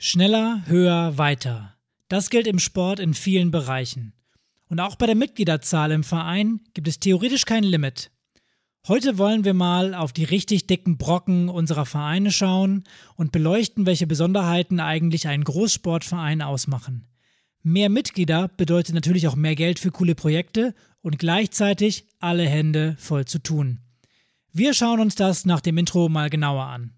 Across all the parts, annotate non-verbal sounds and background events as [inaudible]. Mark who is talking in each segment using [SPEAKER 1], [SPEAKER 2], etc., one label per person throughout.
[SPEAKER 1] Schneller, höher, weiter. Das gilt im Sport in vielen Bereichen. Und auch bei der Mitgliederzahl im Verein gibt es theoretisch kein Limit. Heute wollen wir mal auf die richtig dicken Brocken unserer Vereine schauen und beleuchten, welche Besonderheiten eigentlich einen Großsportverein ausmachen. Mehr Mitglieder bedeutet natürlich auch mehr Geld für coole Projekte und gleichzeitig alle Hände voll zu tun. Wir schauen uns das nach dem Intro mal genauer an.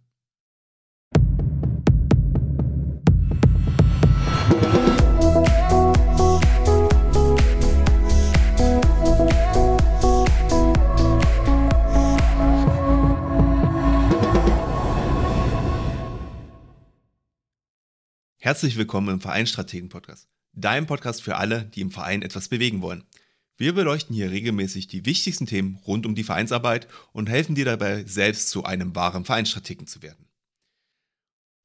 [SPEAKER 2] Herzlich willkommen im Vereinstrategen-Podcast, deinem Podcast für alle, die im Verein etwas bewegen wollen. Wir beleuchten hier regelmäßig die wichtigsten Themen rund um die Vereinsarbeit und helfen dir dabei, selbst zu einem wahren Vereinsstrategen zu werden.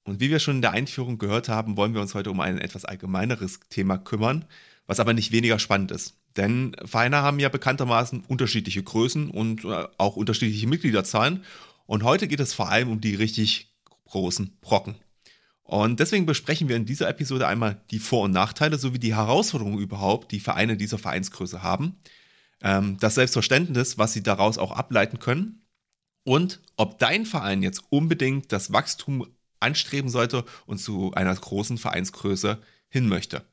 [SPEAKER 2] Und wie wir schon in der Einführung gehört haben, wollen wir uns heute um ein etwas allgemeineres Thema kümmern, was aber nicht weniger spannend ist. Denn Vereine haben ja bekanntermaßen unterschiedliche Größen und äh, auch unterschiedliche Mitgliederzahlen. Und heute geht es vor allem um die richtig großen Brocken. Und deswegen besprechen wir in dieser Episode einmal die Vor- und Nachteile sowie die Herausforderungen überhaupt, die Vereine dieser Vereinsgröße haben, ähm, das Selbstverständnis, was sie daraus auch ableiten können und ob dein Verein jetzt unbedingt das Wachstum anstreben sollte und zu einer großen Vereinsgröße hin möchte.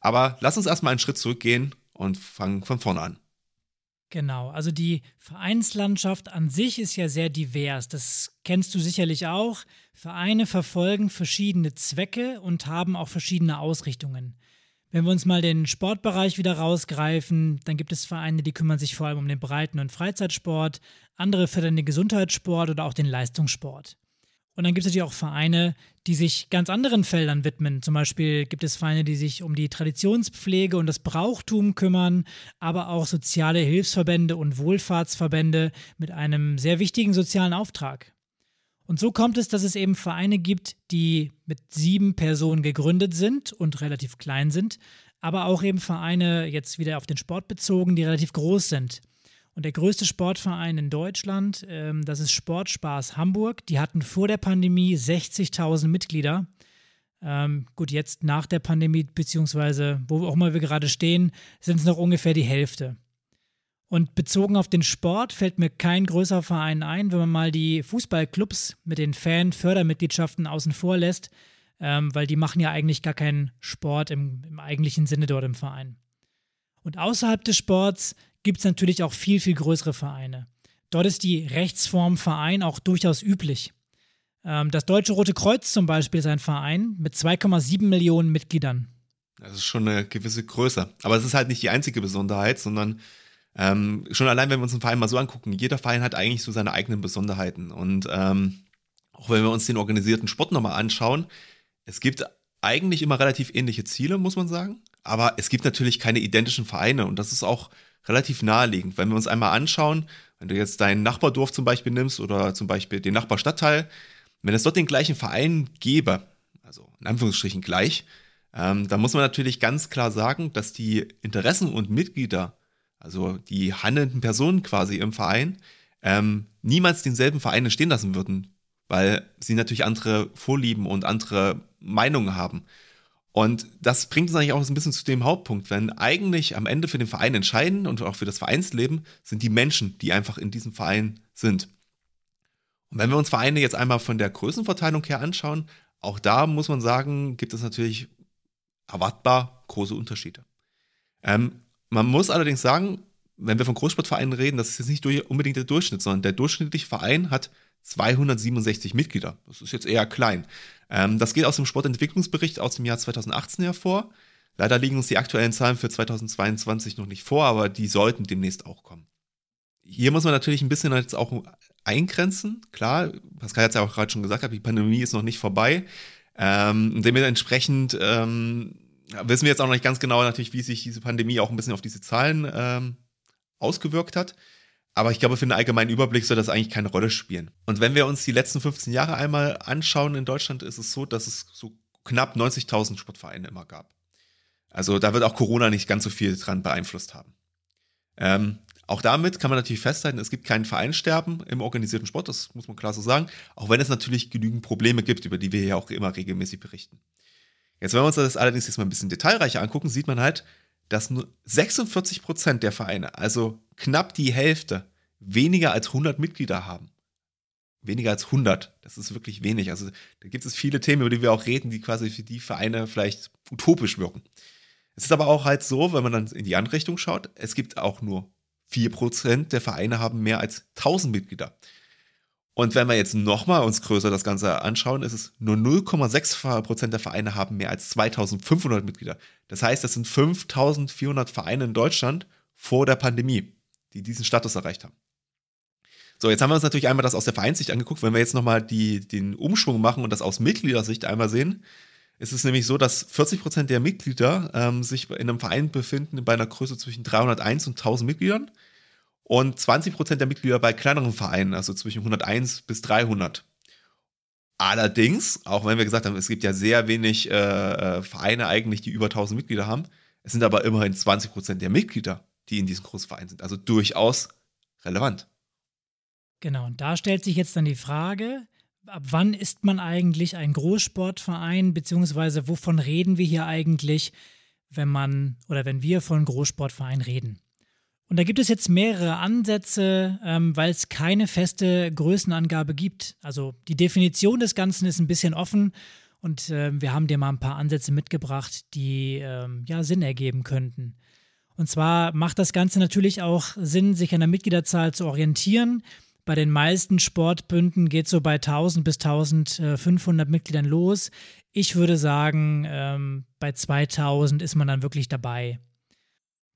[SPEAKER 2] Aber lass uns erstmal einen Schritt zurückgehen und fangen von vorne an.
[SPEAKER 1] Genau, also die Vereinslandschaft an sich ist ja sehr divers. Das kennst du sicherlich auch. Vereine verfolgen verschiedene Zwecke und haben auch verschiedene Ausrichtungen. Wenn wir uns mal den Sportbereich wieder rausgreifen, dann gibt es Vereine, die kümmern sich vor allem um den Breiten- und Freizeitsport, andere fördern den Gesundheitssport oder auch den Leistungssport. Und dann gibt es natürlich auch Vereine, die sich ganz anderen Feldern widmen. Zum Beispiel gibt es Vereine, die sich um die Traditionspflege und das Brauchtum kümmern, aber auch soziale Hilfsverbände und Wohlfahrtsverbände mit einem sehr wichtigen sozialen Auftrag. Und so kommt es, dass es eben Vereine gibt, die mit sieben Personen gegründet sind und relativ klein sind, aber auch eben Vereine, jetzt wieder auf den Sport bezogen, die relativ groß sind. Und der größte Sportverein in Deutschland, ähm, das ist Sportspaß Hamburg. Die hatten vor der Pandemie 60.000 Mitglieder. Ähm, gut, jetzt nach der Pandemie, beziehungsweise wo auch immer wir gerade stehen, sind es noch ungefähr die Hälfte. Und bezogen auf den Sport fällt mir kein größerer Verein ein, wenn man mal die Fußballclubs mit den Fan-Fördermitgliedschaften außen vor lässt, ähm, weil die machen ja eigentlich gar keinen Sport im, im eigentlichen Sinne dort im Verein. Und außerhalb des Sports gibt es natürlich auch viel, viel größere Vereine. Dort ist die Rechtsform Verein auch durchaus üblich. Ähm, das Deutsche Rote Kreuz zum Beispiel ist ein Verein mit 2,7 Millionen Mitgliedern.
[SPEAKER 2] Das ist schon eine gewisse Größe. Aber es ist halt nicht die einzige Besonderheit, sondern ähm, schon allein, wenn wir uns einen Verein mal so angucken, jeder Verein hat eigentlich so seine eigenen Besonderheiten. Und ähm, auch wenn wir uns den organisierten Sport nochmal anschauen, es gibt eigentlich immer relativ ähnliche Ziele, muss man sagen. Aber es gibt natürlich keine identischen Vereine und das ist auch relativ naheliegend. Wenn wir uns einmal anschauen, wenn du jetzt dein Nachbardorf zum Beispiel nimmst oder zum Beispiel den Nachbarstadtteil, wenn es dort den gleichen Verein gäbe, also in Anführungsstrichen gleich, ähm, dann muss man natürlich ganz klar sagen, dass die Interessen und Mitglieder, also die handelnden Personen quasi im Verein, ähm, niemals denselben Verein stehen lassen würden, weil sie natürlich andere Vorlieben und andere Meinungen haben. Und das bringt uns eigentlich auch ein bisschen zu dem Hauptpunkt, wenn eigentlich am Ende für den Verein entscheiden und auch für das Vereinsleben sind die Menschen, die einfach in diesem Verein sind. Und wenn wir uns Vereine jetzt einmal von der Größenverteilung her anschauen, auch da muss man sagen, gibt es natürlich erwartbar große Unterschiede. Ähm, man muss allerdings sagen, wenn wir von Großsportvereinen reden, das ist jetzt nicht unbedingt der Durchschnitt, sondern der durchschnittliche Verein hat 267 Mitglieder. Das ist jetzt eher klein. Ähm, das geht aus dem Sportentwicklungsbericht aus dem Jahr 2018 hervor. Leider liegen uns die aktuellen Zahlen für 2022 noch nicht vor, aber die sollten demnächst auch kommen. Hier muss man natürlich ein bisschen jetzt auch eingrenzen. Klar, Pascal hat es ja auch gerade schon gesagt, die Pandemie ist noch nicht vorbei. Ähm, dementsprechend ähm, wissen wir jetzt auch noch nicht ganz genau natürlich, wie sich diese Pandemie auch ein bisschen auf diese Zahlen ähm, ausgewirkt hat. Aber ich glaube, für einen allgemeinen Überblick soll das eigentlich keine Rolle spielen. Und wenn wir uns die letzten 15 Jahre einmal anschauen in Deutschland, ist es so, dass es so knapp 90.000 Sportvereine immer gab. Also da wird auch Corona nicht ganz so viel dran beeinflusst haben. Ähm, Auch damit kann man natürlich festhalten, es gibt kein Vereinssterben im organisierten Sport, das muss man klar so sagen, auch wenn es natürlich genügend Probleme gibt, über die wir ja auch immer regelmäßig berichten. Jetzt, wenn wir uns das allerdings jetzt mal ein bisschen detailreicher angucken, sieht man halt, dass nur 46 Prozent der Vereine, also knapp die Hälfte, weniger als 100 Mitglieder haben. Weniger als 100, das ist wirklich wenig. Also da gibt es viele Themen, über die wir auch reden, die quasi für die Vereine vielleicht utopisch wirken. Es ist aber auch halt so, wenn man dann in die andere Richtung schaut, es gibt auch nur 4% der Vereine haben mehr als 1000 Mitglieder. Und wenn wir jetzt nochmal uns größer das Ganze anschauen, ist es nur 0,6% der Vereine haben mehr als 2500 Mitglieder. Das heißt, das sind 5400 Vereine in Deutschland vor der Pandemie, die diesen Status erreicht haben. So, jetzt haben wir uns natürlich einmal das aus der Vereinssicht angeguckt. Wenn wir jetzt nochmal den Umschwung machen und das aus Mitgliedersicht einmal sehen, ist es nämlich so, dass 40% der Mitglieder ähm, sich in einem Verein befinden bei einer Größe zwischen 301 und 1000 Mitgliedern und 20% der Mitglieder bei kleineren Vereinen, also zwischen 101 bis 300. Allerdings, auch wenn wir gesagt haben, es gibt ja sehr wenig äh, äh Vereine eigentlich, die über 1000 Mitglieder haben, es sind aber immerhin 20% der Mitglieder, die in diesem Großverein sind. Also durchaus relevant.
[SPEAKER 1] Genau, und da stellt sich jetzt dann die Frage, ab wann ist man eigentlich ein Großsportverein, beziehungsweise wovon reden wir hier eigentlich, wenn man oder wenn wir von Großsportverein reden? Und da gibt es jetzt mehrere Ansätze, ähm, weil es keine feste Größenangabe gibt. Also die Definition des Ganzen ist ein bisschen offen und äh, wir haben dir mal ein paar Ansätze mitgebracht, die äh, ja Sinn ergeben könnten. Und zwar macht das Ganze natürlich auch Sinn, sich an der Mitgliederzahl zu orientieren. Bei den meisten Sportbünden geht es so bei 1000 bis 1500 Mitgliedern los. Ich würde sagen, ähm, bei 2000 ist man dann wirklich dabei.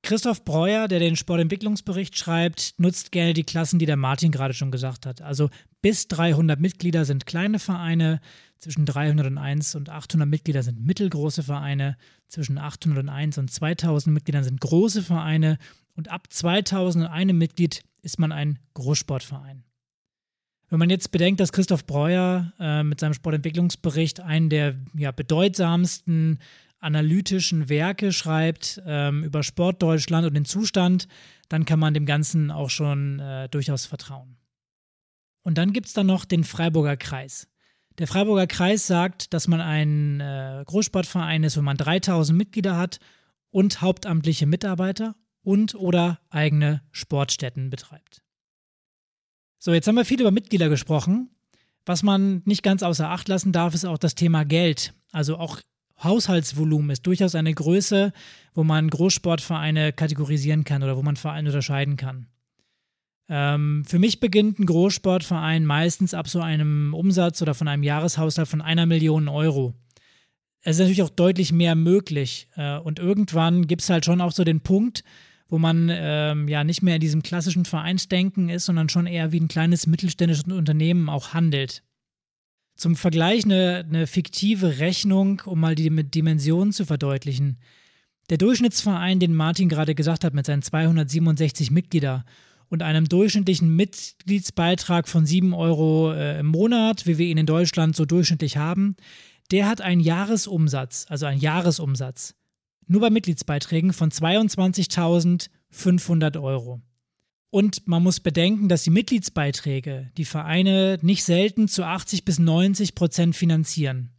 [SPEAKER 1] Christoph Breuer, der den Sportentwicklungsbericht schreibt, nutzt gerne die Klassen, die der Martin gerade schon gesagt hat. Also bis 300 Mitglieder sind kleine Vereine, zwischen 301 und 800 Mitglieder sind mittelgroße Vereine, zwischen 801 und 2000 Mitgliedern sind große Vereine und ab 2001 Mitglied ist man ein Großsportverein. Wenn man jetzt bedenkt, dass Christoph Breuer äh, mit seinem Sportentwicklungsbericht einen der ja, bedeutsamsten analytischen Werke schreibt ähm, über Sportdeutschland und den Zustand, dann kann man dem Ganzen auch schon äh, durchaus vertrauen. Und dann gibt es dann noch den Freiburger Kreis. Der Freiburger Kreis sagt, dass man ein äh, Großsportverein ist, wo man 3000 Mitglieder hat und hauptamtliche Mitarbeiter und oder eigene Sportstätten betreibt. So, jetzt haben wir viel über Mitglieder gesprochen. Was man nicht ganz außer Acht lassen darf, ist auch das Thema Geld. Also auch Haushaltsvolumen ist durchaus eine Größe, wo man Großsportvereine kategorisieren kann oder wo man Vereine unterscheiden kann. Ähm, für mich beginnt ein Großsportverein meistens ab so einem Umsatz oder von einem Jahreshaushalt von einer Million Euro. Es ist natürlich auch deutlich mehr möglich. Äh, und irgendwann gibt es halt schon auch so den Punkt, wo man ähm, ja nicht mehr in diesem klassischen Vereinsdenken ist, sondern schon eher wie ein kleines mittelständisches Unternehmen auch handelt. Zum Vergleich eine, eine fiktive Rechnung, um mal die Dimensionen zu verdeutlichen. Der Durchschnittsverein, den Martin gerade gesagt hat, mit seinen 267 Mitgliedern und einem durchschnittlichen Mitgliedsbeitrag von 7 Euro äh, im Monat, wie wir ihn in Deutschland so durchschnittlich haben, der hat einen Jahresumsatz, also einen Jahresumsatz, nur bei Mitgliedsbeiträgen von 22.500 Euro. Und man muss bedenken, dass die Mitgliedsbeiträge die Vereine nicht selten zu 80 bis 90 Prozent finanzieren.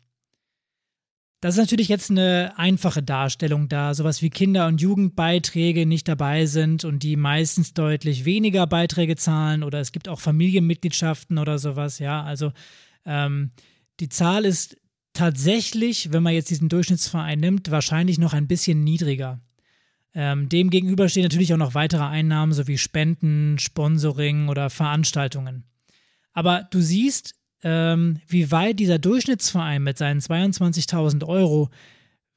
[SPEAKER 1] Das ist natürlich jetzt eine einfache Darstellung, da sowas wie Kinder- und Jugendbeiträge nicht dabei sind und die meistens deutlich weniger Beiträge zahlen oder es gibt auch Familienmitgliedschaften oder sowas, ja. Also ähm, die Zahl ist tatsächlich, wenn man jetzt diesen Durchschnittsverein nimmt, wahrscheinlich noch ein bisschen niedriger. Ähm, dem stehen natürlich auch noch weitere Einnahmen sowie Spenden, Sponsoring oder Veranstaltungen. Aber du siehst, ähm, wie weit dieser Durchschnittsverein mit seinen 22.000 Euro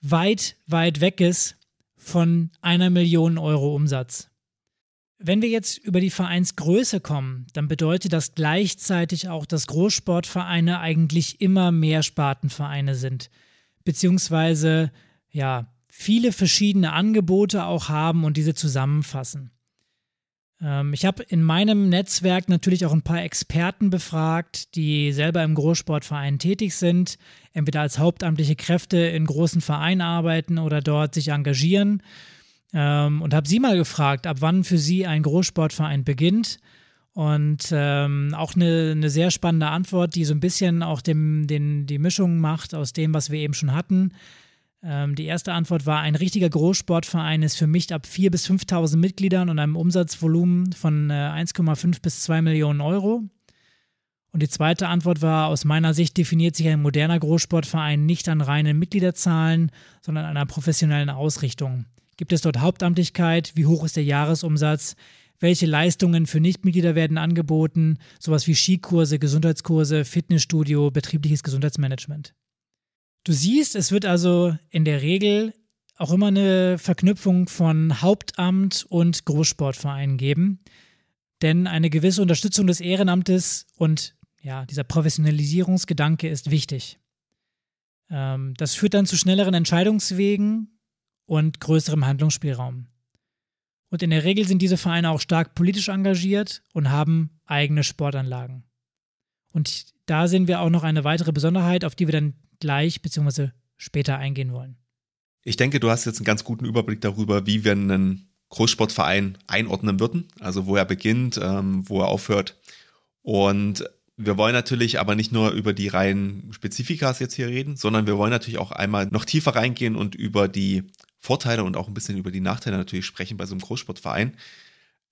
[SPEAKER 1] weit, weit weg ist von einer Million Euro Umsatz. Wenn wir jetzt über die Vereinsgröße kommen, dann bedeutet das gleichzeitig auch, dass Großsportvereine eigentlich immer mehr Spartenvereine sind, beziehungsweise ja, viele verschiedene Angebote auch haben und diese zusammenfassen. Ähm, ich habe in meinem Netzwerk natürlich auch ein paar Experten befragt, die selber im Großsportverein tätig sind, entweder als hauptamtliche Kräfte in großen Vereinen arbeiten oder dort sich engagieren. ähm, und habe sie mal gefragt, ab wann für sie ein Großsportverein beginnt. Und ähm, auch eine, eine sehr spannende Antwort, die so ein bisschen auch dem, den, die Mischung macht aus dem, was wir eben schon hatten. Ähm, die erste Antwort war, ein richtiger Großsportverein ist für mich ab 4.000 bis 5.000 Mitgliedern und einem Umsatzvolumen von äh, 1,5 bis 2 Millionen Euro. Und die zweite Antwort war, aus meiner Sicht definiert sich ein moderner Großsportverein nicht an reinen Mitgliederzahlen, sondern an einer professionellen Ausrichtung. Gibt es dort Hauptamtlichkeit? Wie hoch ist der Jahresumsatz? Welche Leistungen für Nichtmitglieder werden angeboten? Sowas wie Skikurse, Gesundheitskurse, Fitnessstudio, betriebliches Gesundheitsmanagement. Du siehst, es wird also in der Regel auch immer eine Verknüpfung von Hauptamt und Großsportvereinen geben. Denn eine gewisse Unterstützung des Ehrenamtes und ja, dieser Professionalisierungsgedanke ist wichtig. Ähm, das führt dann zu schnelleren Entscheidungswegen und größerem Handlungsspielraum. Und in der Regel sind diese Vereine auch stark politisch engagiert und haben eigene Sportanlagen. Und da sehen wir auch noch eine weitere Besonderheit, auf die wir dann gleich bzw. später eingehen wollen.
[SPEAKER 2] Ich denke, du hast jetzt einen ganz guten Überblick darüber, wie wir einen Großsportverein einordnen würden, also wo er beginnt, ähm, wo er aufhört. Und wir wollen natürlich aber nicht nur über die reinen Spezifikas jetzt hier reden, sondern wir wollen natürlich auch einmal noch tiefer reingehen und über die Vorteile und auch ein bisschen über die Nachteile natürlich sprechen bei so einem Großsportverein.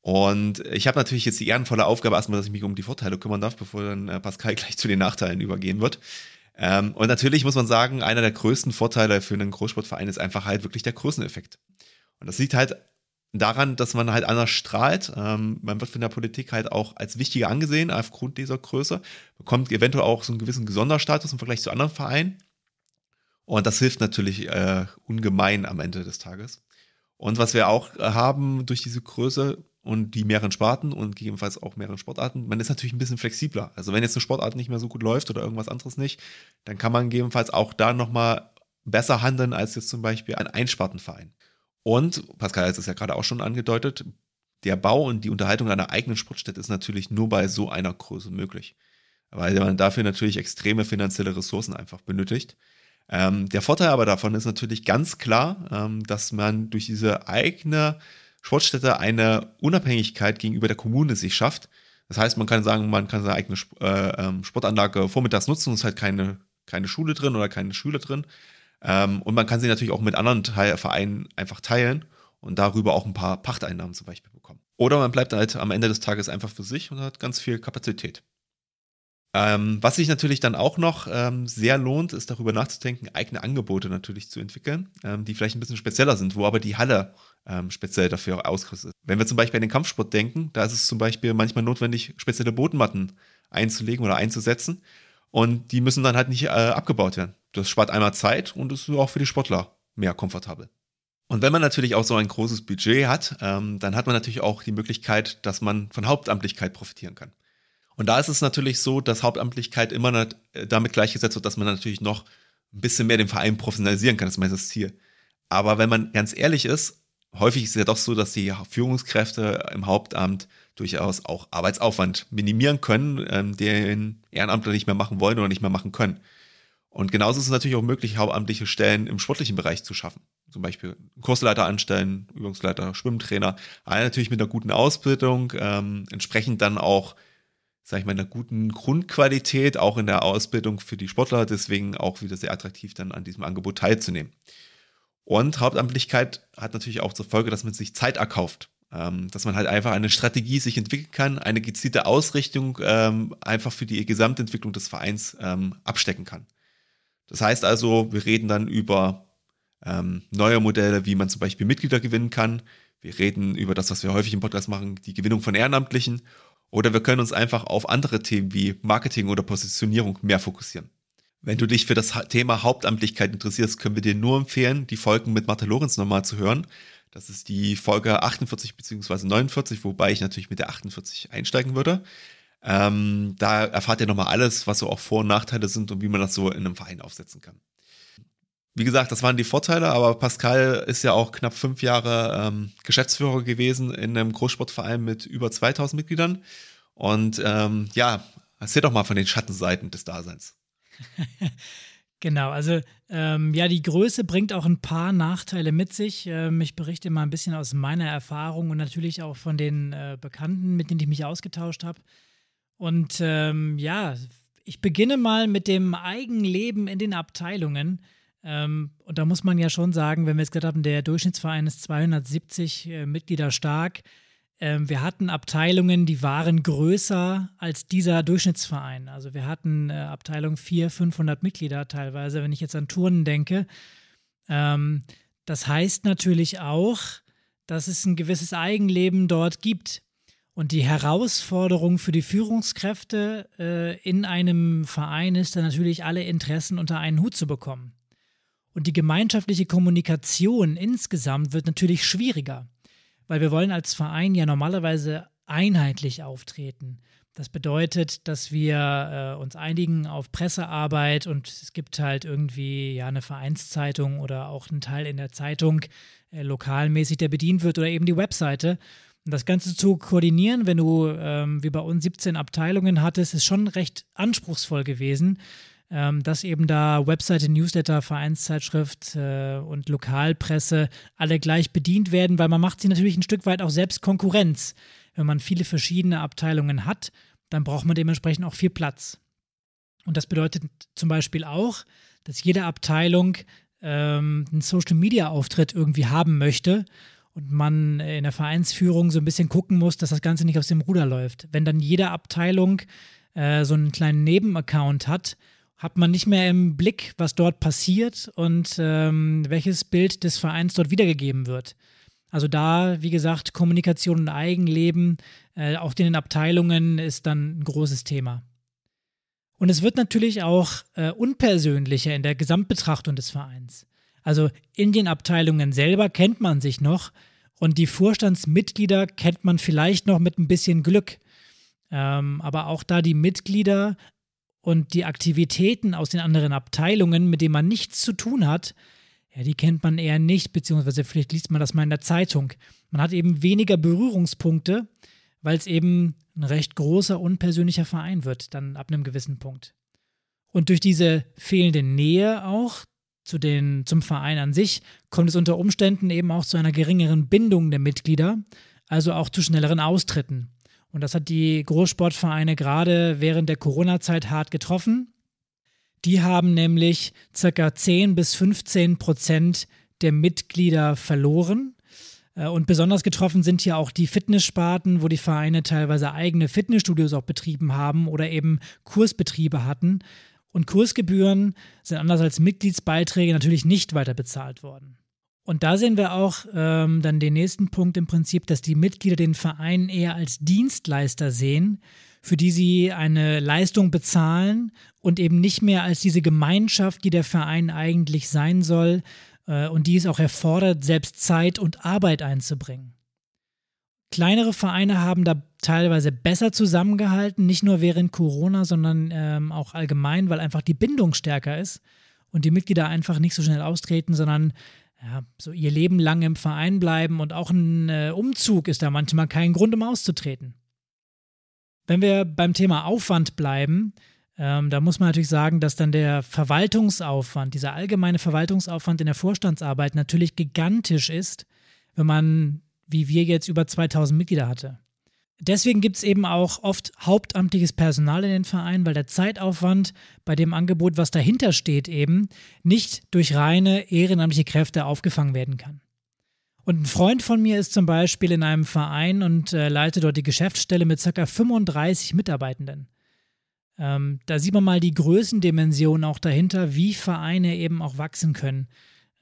[SPEAKER 2] Und ich habe natürlich jetzt die ehrenvolle Aufgabe erstmal, dass ich mich um die Vorteile kümmern darf, bevor dann äh, Pascal [laughs] gleich zu den Nachteilen übergehen wird. Ähm, und natürlich muss man sagen, einer der größten Vorteile für einen Großsportverein ist einfach halt wirklich der Größeneffekt. Und das liegt halt daran, dass man halt anders strahlt. Ähm, man wird von der Politik halt auch als wichtiger angesehen aufgrund dieser Größe, bekommt eventuell auch so einen gewissen Sonderstatus im Vergleich zu anderen Vereinen. Und das hilft natürlich äh, ungemein am Ende des Tages. Und was wir auch haben durch diese Größe und die mehreren Sparten und gegebenenfalls auch mehreren Sportarten, man ist natürlich ein bisschen flexibler. Also wenn jetzt eine Sportart nicht mehr so gut läuft oder irgendwas anderes nicht, dann kann man gegebenenfalls auch da nochmal besser handeln als jetzt zum Beispiel ein Einspartenverein. Und Pascal hat es ja gerade auch schon angedeutet, der Bau und die Unterhaltung einer eigenen Sportstätte ist natürlich nur bei so einer Größe möglich, weil man dafür natürlich extreme finanzielle Ressourcen einfach benötigt. Ähm, der Vorteil aber davon ist natürlich ganz klar, ähm, dass man durch diese eigene Sportstätte eine Unabhängigkeit gegenüber der Kommune sich schafft. Das heißt, man kann sagen, man kann seine eigene äh, ähm, Sportanlage vormittags nutzen, es ist halt keine, keine Schule drin oder keine Schüler drin. Ähm, und man kann sie natürlich auch mit anderen Teil Vereinen einfach teilen und darüber auch ein paar Pachteinnahmen zum Beispiel bekommen. Oder man bleibt halt am Ende des Tages einfach für sich und hat ganz viel Kapazität. Ähm, was sich natürlich dann auch noch ähm, sehr lohnt, ist darüber nachzudenken, eigene Angebote natürlich zu entwickeln, ähm, die vielleicht ein bisschen spezieller sind, wo aber die Halle ähm, speziell dafür ausgerüstet ist. Wenn wir zum Beispiel an den Kampfsport denken, da ist es zum Beispiel manchmal notwendig, spezielle Bodenmatten einzulegen oder einzusetzen. Und die müssen dann halt nicht äh, abgebaut werden. Das spart einmal Zeit und ist auch für die Sportler mehr komfortabel. Und wenn man natürlich auch so ein großes Budget hat, ähm, dann hat man natürlich auch die Möglichkeit, dass man von Hauptamtlichkeit profitieren kann. Und da ist es natürlich so, dass Hauptamtlichkeit immer äh, damit gleichgesetzt wird, dass man natürlich noch ein bisschen mehr den Verein professionalisieren kann. Das ist meistens das Ziel. Aber wenn man ganz ehrlich ist, häufig ist es ja doch so, dass die Führungskräfte im Hauptamt durchaus auch Arbeitsaufwand minimieren können, ähm, den Ehrenamtler nicht mehr machen wollen oder nicht mehr machen können. Und genauso ist es natürlich auch möglich, hauptamtliche Stellen im sportlichen Bereich zu schaffen. Zum Beispiel Kursleiter anstellen, Übungsleiter, Schwimmtrainer. Alle natürlich mit einer guten Ausbildung, ähm, entsprechend dann auch, sag ich mal, einer guten Grundqualität, auch in der Ausbildung für die Sportler, deswegen auch wieder sehr attraktiv, dann an diesem Angebot teilzunehmen. Und Hauptamtlichkeit hat natürlich auch zur Folge, dass man sich Zeit erkauft. Ähm, dass man halt einfach eine Strategie sich entwickeln kann, eine gezielte Ausrichtung ähm, einfach für die Gesamtentwicklung des Vereins ähm, abstecken kann. Das heißt also, wir reden dann über ähm, neue Modelle, wie man zum Beispiel Mitglieder gewinnen kann. Wir reden über das, was wir häufig im Podcast machen, die Gewinnung von Ehrenamtlichen. Oder wir können uns einfach auf andere Themen wie Marketing oder Positionierung mehr fokussieren. Wenn du dich für das Thema Hauptamtlichkeit interessierst, können wir dir nur empfehlen, die Folgen mit Martha Lorenz nochmal zu hören. Das ist die Folge 48 bzw. 49, wobei ich natürlich mit der 48 einsteigen würde. Ähm, da erfahrt ihr nochmal alles, was so auch Vor- und Nachteile sind und wie man das so in einem Verein aufsetzen kann. Wie gesagt, das waren die Vorteile, aber Pascal ist ja auch knapp fünf Jahre ähm, Geschäftsführer gewesen in einem Großsportverein mit über 2000 Mitgliedern. Und ähm, ja, erzähl doch mal von den Schattenseiten des Daseins. [laughs]
[SPEAKER 1] Genau, also ähm, ja, die Größe bringt auch ein paar Nachteile mit sich. Ähm, ich berichte mal ein bisschen aus meiner Erfahrung und natürlich auch von den äh, Bekannten, mit denen ich mich ausgetauscht habe. Und ähm, ja, ich beginne mal mit dem Eigenleben in den Abteilungen. Ähm, und da muss man ja schon sagen, wenn wir jetzt gesagt haben, der Durchschnittsverein ist 270 äh, Mitglieder stark, ähm, wir hatten Abteilungen, die waren größer als dieser Durchschnittsverein. Also wir hatten äh, Abteilung 400, 500 Mitglieder teilweise, wenn ich jetzt an Turnen denke. Ähm, das heißt natürlich auch, dass es ein gewisses Eigenleben dort gibt. Und die Herausforderung für die Führungskräfte äh, in einem Verein ist dann natürlich, alle Interessen unter einen Hut zu bekommen. Und die gemeinschaftliche Kommunikation insgesamt wird natürlich schwieriger weil wir wollen als Verein ja normalerweise einheitlich auftreten. Das bedeutet, dass wir äh, uns einigen auf Pressearbeit und es gibt halt irgendwie ja eine Vereinszeitung oder auch einen Teil in der Zeitung äh, lokalmäßig, der bedient wird oder eben die Webseite. Und das Ganze zu koordinieren, wenn du ähm, wie bei uns 17 Abteilungen hattest, ist schon recht anspruchsvoll gewesen ähm, dass eben da Webseite, Newsletter, Vereinszeitschrift äh, und Lokalpresse alle gleich bedient werden, weil man macht sie natürlich ein Stück weit auch selbst Konkurrenz. Wenn man viele verschiedene Abteilungen hat, dann braucht man dementsprechend auch viel Platz. Und das bedeutet zum Beispiel auch, dass jede Abteilung ähm, einen Social-Media-Auftritt irgendwie haben möchte und man in der Vereinsführung so ein bisschen gucken muss, dass das Ganze nicht aus dem Ruder läuft. Wenn dann jede Abteilung äh, so einen kleinen Nebenaccount hat hat man nicht mehr im Blick, was dort passiert und ähm, welches Bild des Vereins dort wiedergegeben wird. Also da, wie gesagt, Kommunikation und Eigenleben, äh, auch in den Abteilungen, ist dann ein großes Thema. Und es wird natürlich auch äh, unpersönlicher in der Gesamtbetrachtung des Vereins. Also in den Abteilungen selber kennt man sich noch und die Vorstandsmitglieder kennt man vielleicht noch mit ein bisschen Glück. Ähm, aber auch da die Mitglieder und die Aktivitäten aus den anderen Abteilungen, mit denen man nichts zu tun hat, ja, die kennt man eher nicht, beziehungsweise vielleicht liest man das mal in der Zeitung. Man hat eben weniger Berührungspunkte, weil es eben ein recht großer, unpersönlicher Verein wird, dann ab einem gewissen Punkt. Und durch diese fehlende Nähe auch zu den, zum Verein an sich kommt es unter Umständen eben auch zu einer geringeren Bindung der Mitglieder, also auch zu schnelleren Austritten. Und das hat die Großsportvereine gerade während der Corona-Zeit hart getroffen. Die haben nämlich circa 10 bis 15 Prozent der Mitglieder verloren. Äh, und besonders getroffen sind hier auch die Fitnesssparten, wo die Vereine teilweise eigene Fitnessstudios auch betrieben haben oder eben Kursbetriebe hatten. Und Kursgebühren sind anders als Mitgliedsbeiträge natürlich nicht weiter bezahlt worden. Und da sehen wir auch ähm, dann den nächsten Punkt im Prinzip, dass die Mitglieder den Verein eher als Dienstleister sehen, für die sie eine Leistung bezahlen und eben nicht mehr als diese Gemeinschaft, die der Verein eigentlich sein soll äh, und die es auch erfordert, selbst Zeit und Arbeit einzubringen. Kleinere Vereine haben da teilweise besser zusammengehalten, nicht nur während Corona, sondern ähm, auch allgemein, weil einfach die Bindung stärker ist und die Mitglieder einfach nicht so schnell austreten, sondern ja, so ihr Leben lang im Verein bleiben und auch ein äh, Umzug ist da manchmal kein Grund, um auszutreten. Wenn wir beim Thema Aufwand bleiben, ähm, da muss man natürlich sagen, dass dann der Verwaltungsaufwand, dieser allgemeine Verwaltungsaufwand in der Vorstandsarbeit natürlich gigantisch ist, wenn man, wie wir jetzt, über 2000 Mitglieder hatte. Deswegen gibt es eben auch oft hauptamtliches Personal in den Vereinen, weil der Zeitaufwand bei dem Angebot, was dahinter steht, eben nicht durch reine ehrenamtliche Kräfte aufgefangen werden kann. Und ein Freund von mir ist zum Beispiel in einem Verein und äh, leitet dort die Geschäftsstelle mit ca. 35 Mitarbeitenden. Ähm, da sieht man mal die Größendimension auch dahinter, wie Vereine eben auch wachsen können.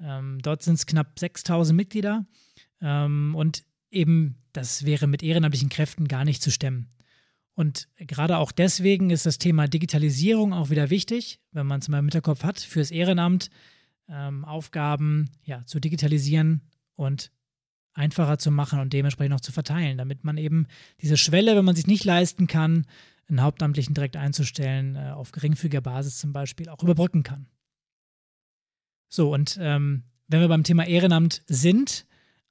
[SPEAKER 1] Ähm, dort sind es knapp 6000 Mitglieder ähm, und eben das wäre mit ehrenamtlichen Kräften gar nicht zu stemmen. Und gerade auch deswegen ist das Thema Digitalisierung auch wieder wichtig, wenn man es mal im Hinterkopf hat, fürs Ehrenamt ähm, Aufgaben ja, zu digitalisieren und einfacher zu machen und dementsprechend auch zu verteilen, damit man eben diese Schwelle, wenn man sich nicht leisten kann, einen Hauptamtlichen direkt einzustellen, äh, auf geringfügiger Basis zum Beispiel, auch überbrücken kann. So, und ähm, wenn wir beim Thema Ehrenamt sind,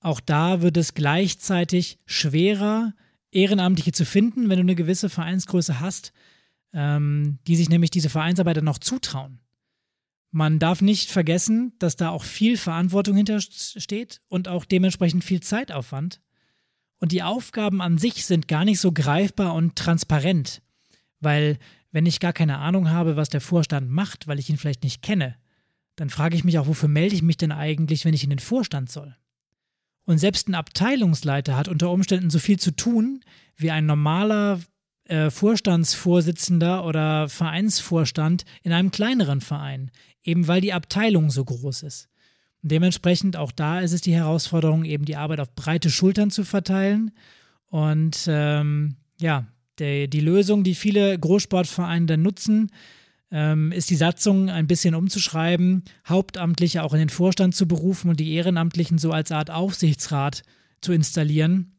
[SPEAKER 1] auch da wird es gleichzeitig schwerer, Ehrenamtliche zu finden, wenn du eine gewisse Vereinsgröße hast, ähm, die sich nämlich diese Vereinsarbeit dann noch zutrauen. Man darf nicht vergessen, dass da auch viel Verantwortung hintersteht und auch dementsprechend viel Zeitaufwand. Und die Aufgaben an sich sind gar nicht so greifbar und transparent, weil wenn ich gar keine Ahnung habe, was der Vorstand macht, weil ich ihn vielleicht nicht kenne, dann frage ich mich auch, wofür melde ich mich denn eigentlich, wenn ich in den Vorstand soll? Und selbst ein Abteilungsleiter hat unter Umständen so viel zu tun wie ein normaler äh, Vorstandsvorsitzender oder Vereinsvorstand in einem kleineren Verein, eben weil die Abteilung so groß ist. Und dementsprechend auch da ist es die Herausforderung, eben die Arbeit auf breite Schultern zu verteilen. Und ähm, ja, die, die Lösung, die viele Großsportvereine dann nutzen, ähm, ist die Satzung ein bisschen umzuschreiben, Hauptamtliche auch in den Vorstand zu berufen und die Ehrenamtlichen so als Art Aufsichtsrat zu installieren,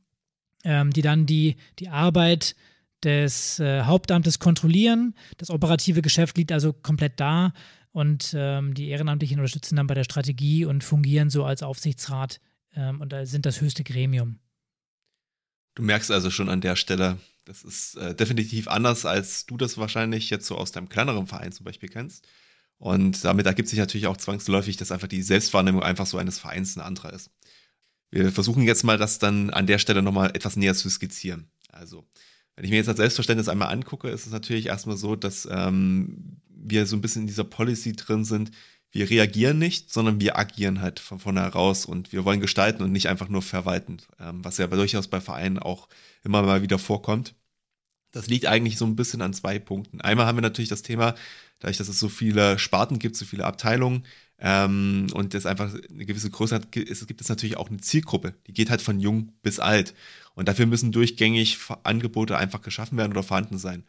[SPEAKER 1] ähm, die dann die, die Arbeit des äh, Hauptamtes kontrollieren. Das operative Geschäft liegt also komplett da und ähm, die Ehrenamtlichen unterstützen dann bei der Strategie und fungieren so als Aufsichtsrat ähm, und sind das höchste Gremium.
[SPEAKER 2] Du merkst also schon an der Stelle, das ist äh, definitiv anders, als du das wahrscheinlich jetzt so aus deinem kleineren Verein zum Beispiel kennst. Und damit ergibt sich natürlich auch zwangsläufig, dass einfach die Selbstwahrnehmung einfach so eines Vereins ein anderer ist. Wir versuchen jetzt mal, das dann an der Stelle nochmal etwas näher zu skizzieren. Also, wenn ich mir jetzt das Selbstverständnis einmal angucke, ist es natürlich erstmal so, dass ähm, wir so ein bisschen in dieser Policy drin sind. Wir reagieren nicht, sondern wir agieren halt von vorne heraus und wir wollen gestalten und nicht einfach nur verwalten, ähm, was ja durchaus bei Vereinen auch immer mal wieder vorkommt. Das liegt eigentlich so ein bisschen an zwei Punkten. Einmal haben wir natürlich das Thema, dadurch, dass es so viele Sparten gibt, so viele Abteilungen ähm, und es einfach eine gewisse Größe hat, gibt es natürlich auch eine Zielgruppe, die geht halt von jung bis alt. Und dafür müssen durchgängig Angebote einfach geschaffen werden oder vorhanden sein.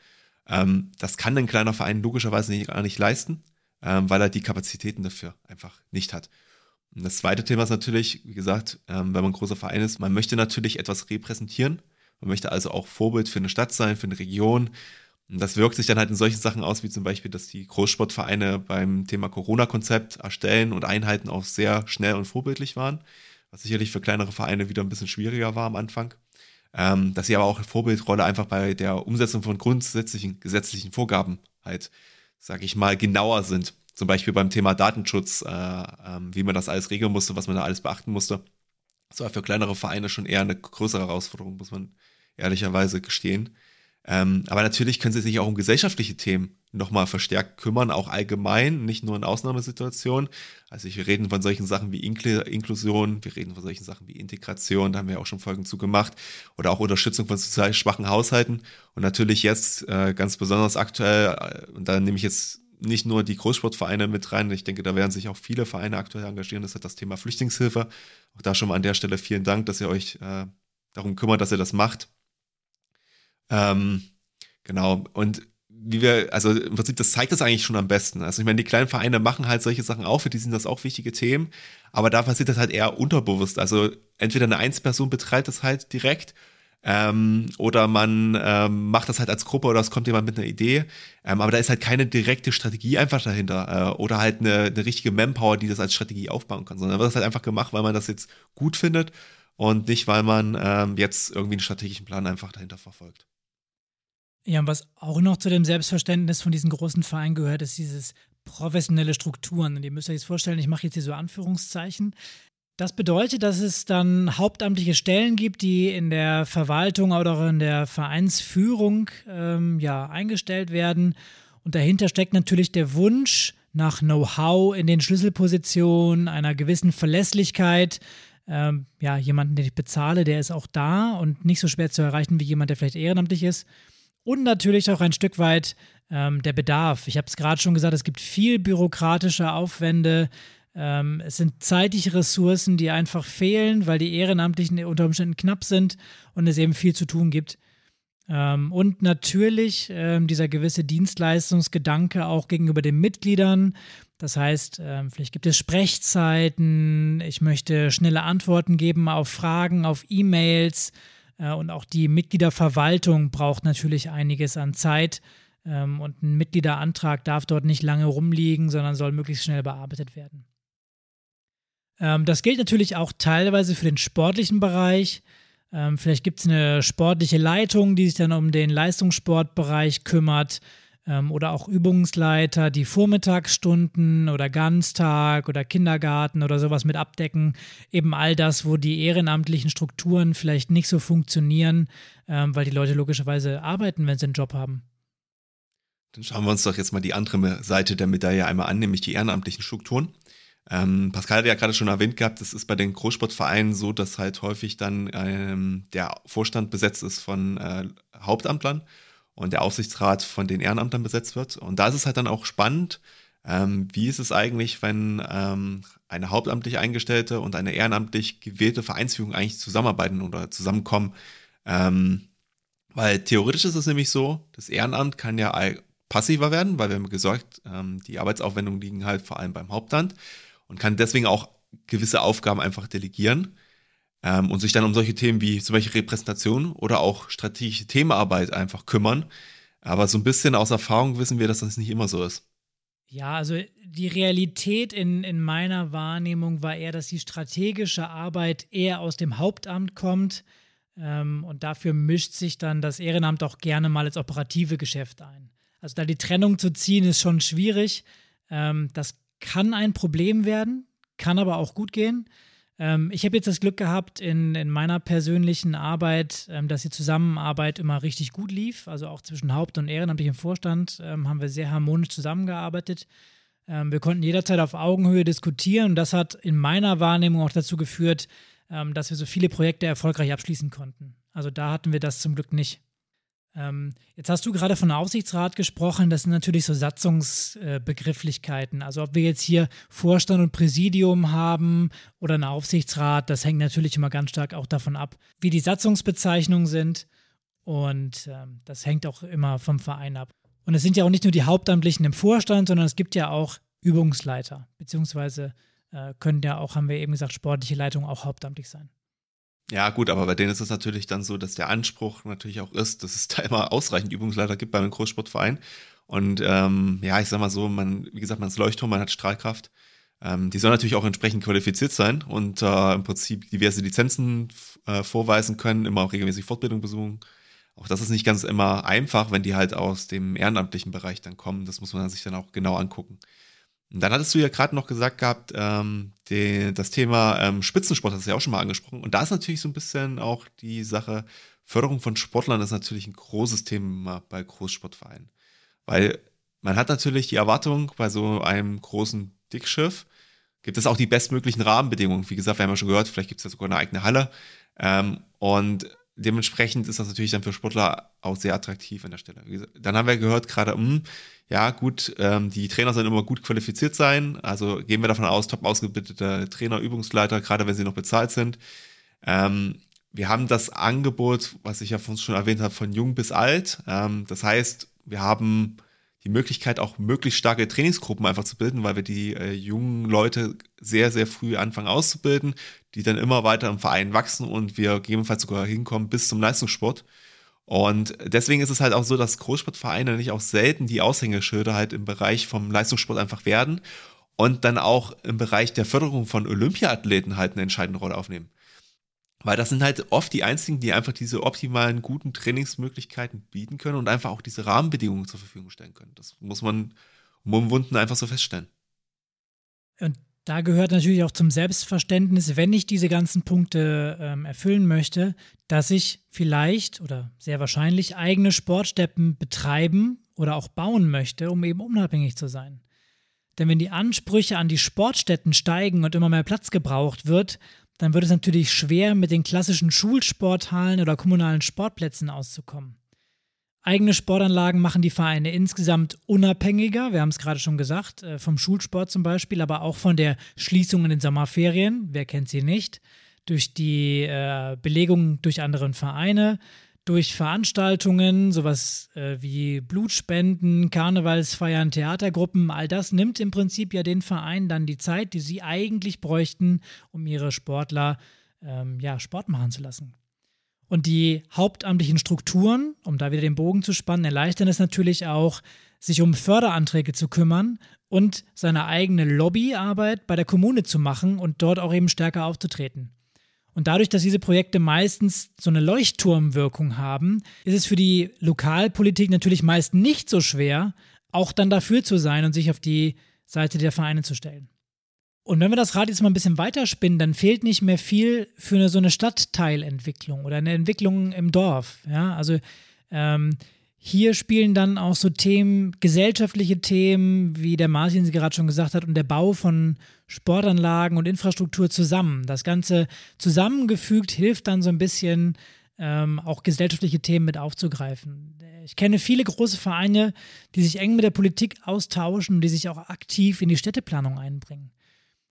[SPEAKER 2] Ähm, das kann ein kleiner Verein logischerweise nicht, gar nicht leisten, ähm, weil er die Kapazitäten dafür einfach nicht hat. Und das zweite Thema ist natürlich, wie gesagt, ähm, wenn man ein großer Verein ist, man möchte natürlich etwas repräsentieren man möchte also auch Vorbild für eine Stadt sein, für eine Region. Und das wirkt sich dann halt in solchen Sachen aus, wie zum Beispiel, dass die Großsportvereine beim Thema Corona-Konzept erstellen und Einheiten auch sehr schnell und vorbildlich waren, was sicherlich für kleinere Vereine wieder ein bisschen schwieriger war am Anfang. Ähm, dass sie aber auch Vorbildrolle einfach bei der Umsetzung von grundsätzlichen gesetzlichen Vorgaben halt, sage ich mal, genauer sind. Zum Beispiel beim Thema Datenschutz, äh, äh, wie man das alles regeln musste, was man da alles beachten musste. Das war für kleinere Vereine schon eher eine größere Herausforderung, muss man ehrlicherweise gestehen. Ähm, aber natürlich können sie sich auch um gesellschaftliche Themen nochmal verstärkt kümmern, auch allgemein, nicht nur in Ausnahmesituationen. Also wir reden von solchen Sachen wie Inkl Inklusion, wir reden von solchen Sachen wie Integration, da haben wir auch schon Folgen zu gemacht, oder auch Unterstützung von sozial schwachen Haushalten. Und natürlich jetzt äh, ganz besonders aktuell, äh, und da nehme ich jetzt nicht nur die Großsportvereine mit rein, ich denke, da werden sich auch viele Vereine aktuell engagieren, das ist das Thema Flüchtlingshilfe. Auch da schon mal an der Stelle vielen Dank, dass ihr euch äh, darum kümmert, dass ihr das macht. Ähm, genau. Und wie wir, also im Prinzip, das zeigt das eigentlich schon am besten. Also ich meine, die kleinen Vereine machen halt solche Sachen auch, für die sind das auch wichtige Themen, aber da passiert das halt eher unterbewusst. Also entweder eine Einzelperson betreibt das halt direkt ähm, oder man ähm, macht das halt als Gruppe oder es kommt jemand mit einer Idee. Ähm, aber da ist halt keine direkte Strategie einfach dahinter äh, oder halt eine, eine richtige Manpower, die das als Strategie aufbauen kann, sondern wird das halt einfach gemacht, weil man das jetzt gut findet und nicht, weil man ähm, jetzt irgendwie einen strategischen Plan einfach dahinter verfolgt.
[SPEAKER 1] Ja, und was auch noch zu dem Selbstverständnis von diesen großen Vereinen gehört, ist dieses professionelle Strukturen. Und ihr müsst euch jetzt vorstellen, ich mache jetzt hier so Anführungszeichen. Das bedeutet, dass es dann hauptamtliche Stellen gibt, die in der Verwaltung oder auch in der Vereinsführung ähm, ja, eingestellt werden. Und dahinter steckt natürlich der Wunsch nach Know-how in den Schlüsselpositionen, einer gewissen Verlässlichkeit. Ähm, ja, jemanden, den ich bezahle, der ist auch da und nicht so schwer zu erreichen wie jemand, der vielleicht ehrenamtlich ist und natürlich auch ein Stück weit ähm, der Bedarf. Ich habe es gerade schon gesagt, es gibt viel bürokratische Aufwände. Ähm, es sind zeitliche Ressourcen, die einfach fehlen, weil die Ehrenamtlichen unter Umständen knapp sind und es eben viel zu tun gibt. Ähm, und natürlich ähm, dieser gewisse Dienstleistungsgedanke auch gegenüber den Mitgliedern. Das heißt, ähm, vielleicht gibt es Sprechzeiten, ich möchte schnelle Antworten geben auf Fragen, auf E-Mails. Äh, und auch die Mitgliederverwaltung braucht natürlich einiges an Zeit. Ähm, und ein Mitgliederantrag darf dort nicht lange rumliegen, sondern soll möglichst schnell bearbeitet werden. Ähm, das gilt natürlich auch teilweise für den sportlichen Bereich. Ähm, vielleicht gibt es eine sportliche Leitung, die sich dann um den Leistungssportbereich kümmert. Ähm, oder auch Übungsleiter, die Vormittagsstunden oder Ganztag oder Kindergarten oder sowas mit abdecken. Eben all das, wo die ehrenamtlichen Strukturen vielleicht nicht so funktionieren, ähm, weil die Leute logischerweise arbeiten, wenn sie einen Job haben.
[SPEAKER 2] Dann schauen wir uns doch jetzt mal die andere Seite der Medaille einmal an, nämlich die ehrenamtlichen Strukturen. Ähm, Pascal hat ja gerade schon erwähnt gehabt, es ist bei den Großsportvereinen so, dass halt häufig dann ähm, der Vorstand besetzt ist von äh, Hauptamtlern und der Aufsichtsrat von den Ehrenamtern besetzt wird. Und da ist es halt dann auch spannend, ähm, wie ist es eigentlich, wenn ähm, eine hauptamtlich eingestellte und eine ehrenamtlich gewählte Vereinsführung eigentlich zusammenarbeiten oder zusammenkommen. Ähm, weil theoretisch ist es nämlich so, das Ehrenamt kann ja passiver werden, weil wir haben gesagt, ähm, die Arbeitsaufwendungen liegen halt vor allem beim Hauptamt und kann deswegen auch gewisse Aufgaben einfach delegieren ähm, und sich dann um solche Themen wie zum Beispiel Repräsentation oder auch strategische Themenarbeit einfach kümmern. Aber so ein bisschen aus Erfahrung wissen wir, dass das nicht immer so ist.
[SPEAKER 1] Ja, also die Realität in, in meiner Wahrnehmung war eher, dass die strategische Arbeit eher aus dem Hauptamt kommt. Ähm, und dafür mischt sich dann das Ehrenamt auch gerne mal ins operative Geschäft ein. Also da die Trennung zu ziehen, ist schon schwierig. Ähm, das kann ein Problem werden, kann aber auch gut gehen. Ähm, ich habe jetzt das Glück gehabt in, in meiner persönlichen Arbeit, ähm, dass die Zusammenarbeit immer richtig gut lief. Also auch zwischen Haupt- und ehrenamtlichem Vorstand ähm, haben wir sehr harmonisch zusammengearbeitet. Ähm, wir konnten jederzeit auf Augenhöhe diskutieren und das hat in meiner Wahrnehmung auch dazu geführt, ähm, dass wir so viele Projekte erfolgreich abschließen konnten. Also da hatten wir das zum Glück nicht. Ähm, jetzt hast du gerade von Aufsichtsrat gesprochen. Das sind natürlich so Satzungsbegrifflichkeiten. Also ob wir jetzt hier Vorstand und Präsidium haben oder einen Aufsichtsrat, das hängt natürlich immer ganz stark auch davon ab, wie die Satzungsbezeichnungen sind. Und ähm, das hängt auch immer vom Verein ab. Und es sind ja auch nicht nur die Hauptamtlichen im Vorstand, sondern es gibt ja auch Übungsleiter, beziehungsweise äh, können ja auch, haben wir eben gesagt, sportliche Leitung auch hauptamtlich sein.
[SPEAKER 2] Ja, gut, aber bei denen ist es natürlich dann so, dass der Anspruch natürlich auch ist, dass es da immer ausreichend Übungsleiter gibt bei einem Großsportverein. Und ähm, ja, ich sag mal so, man, wie gesagt, man ist Leuchtturm, man hat Strahlkraft. Ähm, die sollen natürlich auch entsprechend qualifiziert sein und äh, im Prinzip diverse Lizenzen äh, vorweisen können, immer auch regelmäßig Fortbildung besuchen. Auch das ist nicht ganz immer einfach, wenn die halt aus dem ehrenamtlichen Bereich dann kommen. Das muss man sich dann auch genau angucken. Dann hattest du ja gerade noch gesagt gehabt, ähm, die, das Thema ähm, Spitzensport hast du ja auch schon mal angesprochen. Und da ist natürlich so ein bisschen auch die Sache, Förderung von Sportlern ist natürlich ein großes Thema bei Großsportvereinen. Weil man hat natürlich die Erwartung, bei so einem großen Dickschiff gibt es auch die bestmöglichen Rahmenbedingungen. Wie gesagt, wir haben ja schon gehört, vielleicht gibt es ja sogar eine eigene Halle. Ähm, und dementsprechend ist das natürlich dann für Sportler auch sehr attraktiv an der Stelle. Dann haben wir gehört gerade, mh, hm, ja gut, ähm, die Trainer sollen immer gut qualifiziert sein. Also gehen wir davon aus, top ausgebildete Trainer, Übungsleiter, gerade wenn sie noch bezahlt sind. Ähm, wir haben das Angebot, was ich ja von uns schon erwähnt habe, von jung bis alt. Ähm, das heißt, wir haben die Möglichkeit, auch möglichst starke Trainingsgruppen einfach zu bilden, weil wir die äh, jungen Leute sehr, sehr früh anfangen auszubilden, die dann immer weiter im Verein wachsen und wir gegebenenfalls sogar hinkommen bis zum Leistungssport. Und deswegen ist es halt auch so, dass Großsportvereine nicht auch selten die Aushängeschilder halt im Bereich vom Leistungssport einfach werden und dann auch im Bereich der Förderung von Olympiathleten halt eine entscheidende Rolle aufnehmen. Weil das sind halt oft die einzigen, die einfach diese optimalen, guten Trainingsmöglichkeiten bieten können und einfach auch diese Rahmenbedingungen zur Verfügung stellen können. Das muss man umwunden einfach so feststellen.
[SPEAKER 1] Und da gehört natürlich auch zum Selbstverständnis, wenn ich diese ganzen Punkte ähm, erfüllen möchte, dass ich vielleicht oder sehr wahrscheinlich eigene Sportstätten betreiben oder auch bauen möchte, um eben unabhängig zu sein. Denn wenn die Ansprüche an die Sportstätten steigen und immer mehr Platz gebraucht wird, dann wird es natürlich schwer, mit den klassischen Schulsporthallen oder kommunalen Sportplätzen auszukommen. Eigene Sportanlagen machen die Vereine insgesamt unabhängiger, wir haben es gerade schon gesagt, äh, vom Schulsport zum Beispiel, aber auch von der Schließung in den Sommerferien, wer kennt sie nicht, durch die äh, Belegung durch andere Vereine, durch Veranstaltungen, sowas äh, wie Blutspenden, Karnevalsfeiern, Theatergruppen, all das nimmt im Prinzip ja den Vereinen dann die Zeit, die sie eigentlich bräuchten, um ihre Sportler ähm, ja, Sport machen zu lassen. Und die hauptamtlichen Strukturen, um da wieder den Bogen zu spannen, erleichtern es natürlich auch, sich um Förderanträge zu kümmern und seine eigene Lobbyarbeit bei der Kommune zu machen und dort auch eben stärker aufzutreten. Und dadurch, dass diese Projekte meistens so eine Leuchtturmwirkung haben, ist es für die Lokalpolitik natürlich meist nicht so schwer, auch dann dafür zu sein und sich auf die Seite der Vereine zu stellen. Und wenn wir das Rad jetzt mal ein bisschen weiterspinnen, dann fehlt nicht mehr viel für eine, so eine Stadtteilentwicklung oder eine Entwicklung im Dorf. Ja, also ähm, hier spielen dann auch so Themen, gesellschaftliche Themen, wie der Martin sie gerade schon gesagt hat, und der Bau von Sportanlagen und Infrastruktur zusammen. Das Ganze zusammengefügt hilft dann so ein bisschen, ähm, auch gesellschaftliche Themen mit aufzugreifen. Ich kenne viele große Vereine, die sich eng mit der Politik austauschen und die sich auch aktiv in die Städteplanung einbringen.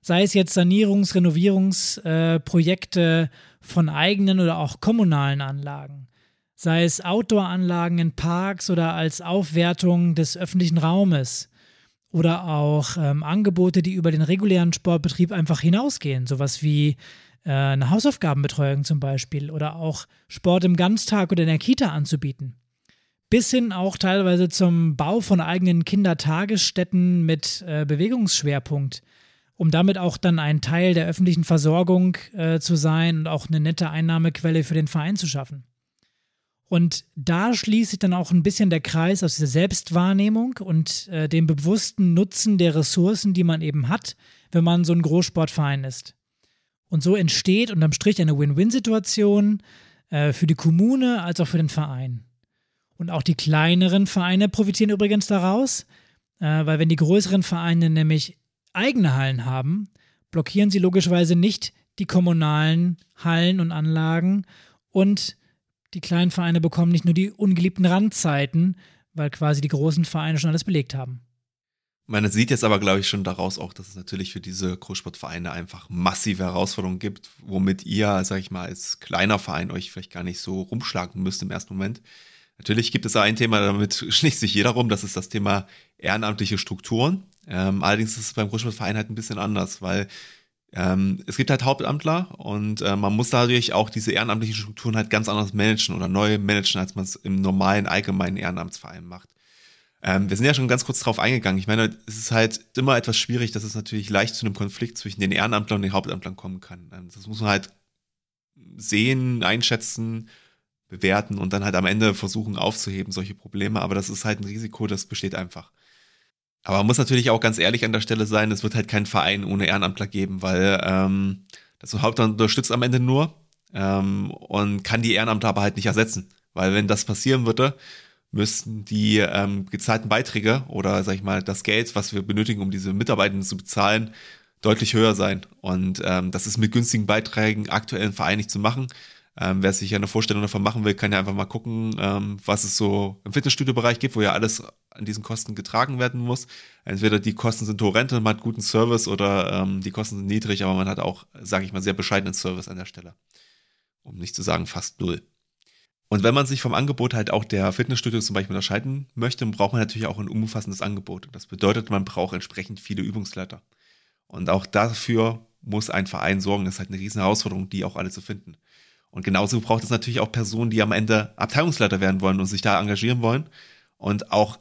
[SPEAKER 1] Sei es jetzt Sanierungs-, Renovierungsprojekte äh, von eigenen oder auch kommunalen Anlagen sei es Outdoor-Anlagen in Parks oder als Aufwertung des öffentlichen Raumes oder auch ähm, Angebote, die über den regulären Sportbetrieb einfach hinausgehen, sowas wie äh, eine Hausaufgabenbetreuung zum Beispiel oder auch Sport im Ganztag oder in der Kita anzubieten. Bis hin auch teilweise zum Bau von eigenen Kindertagesstätten mit äh, Bewegungsschwerpunkt, um damit auch dann ein Teil der öffentlichen Versorgung äh, zu sein und auch eine nette Einnahmequelle für den Verein zu schaffen. Und da schließt sich dann auch ein bisschen der Kreis aus dieser Selbstwahrnehmung und äh, dem bewussten Nutzen der Ressourcen, die man eben hat, wenn man so ein Großsportverein ist. Und so entsteht unterm Strich eine Win-Win-Situation äh, für die Kommune als auch für den Verein. Und auch die kleineren Vereine profitieren übrigens daraus, äh, weil wenn die größeren Vereine nämlich eigene Hallen haben, blockieren sie logischerweise nicht die kommunalen Hallen und Anlagen und die kleinen Vereine bekommen nicht nur die ungeliebten Randzeiten, weil quasi die großen Vereine schon alles belegt haben.
[SPEAKER 2] Man sieht jetzt aber, glaube ich, schon daraus auch, dass es natürlich für diese Großsportvereine einfach massive Herausforderungen gibt, womit ihr, sag ich mal, als kleiner Verein euch vielleicht gar nicht so rumschlagen müsst im ersten Moment. Natürlich gibt es ein Thema, damit [laughs] schließt sich jeder rum, das ist das Thema ehrenamtliche Strukturen. Ähm, allerdings ist es beim Großsportverein halt ein bisschen anders, weil ähm, es gibt halt Hauptamtler und äh, man muss dadurch auch diese ehrenamtlichen Strukturen halt ganz anders managen oder neu managen, als man es im normalen, allgemeinen Ehrenamtsverein macht. Ähm, wir sind ja schon ganz kurz drauf eingegangen. Ich meine, es ist halt immer etwas schwierig, dass es natürlich leicht zu einem Konflikt zwischen den Ehrenamtlern und den Hauptamtlern kommen kann. Ähm, das muss man halt sehen, einschätzen, bewerten und dann halt am Ende versuchen aufzuheben, solche Probleme. Aber das ist halt ein Risiko, das besteht einfach. Aber man muss natürlich auch ganz ehrlich an der Stelle sein, es wird halt keinen Verein ohne Ehrenamtler geben, weil ähm, das Hauptamt unterstützt am Ende nur ähm, und kann die Ehrenamtler aber halt nicht ersetzen. Weil wenn das passieren würde, müssten die ähm, gezahlten Beiträge oder sag ich mal das Geld, was wir benötigen, um diese Mitarbeitenden zu bezahlen, deutlich höher sein. Und ähm, das ist mit günstigen Beiträgen aktuell im Verein nicht zu machen. Ähm, wer sich eine Vorstellung davon machen will, kann ja einfach mal gucken, ähm, was es so im Fitnessstudio-Bereich gibt, wo ja alles an diesen Kosten getragen werden muss. Entweder die Kosten sind horrend und man hat guten Service oder ähm, die Kosten sind niedrig, aber man hat auch, sage ich mal, sehr bescheidenen Service an der Stelle. Um nicht zu sagen fast null. Und wenn man sich vom Angebot halt auch der Fitnessstudios zum Beispiel unterscheiden möchte, braucht man natürlich auch ein umfassendes Angebot. Das bedeutet, man braucht entsprechend viele Übungsleiter. Und auch dafür muss ein Verein sorgen. Das ist halt eine riesen Herausforderung, die auch alle zu finden. Und genauso braucht es natürlich auch Personen, die am Ende Abteilungsleiter werden wollen und sich da engagieren wollen und auch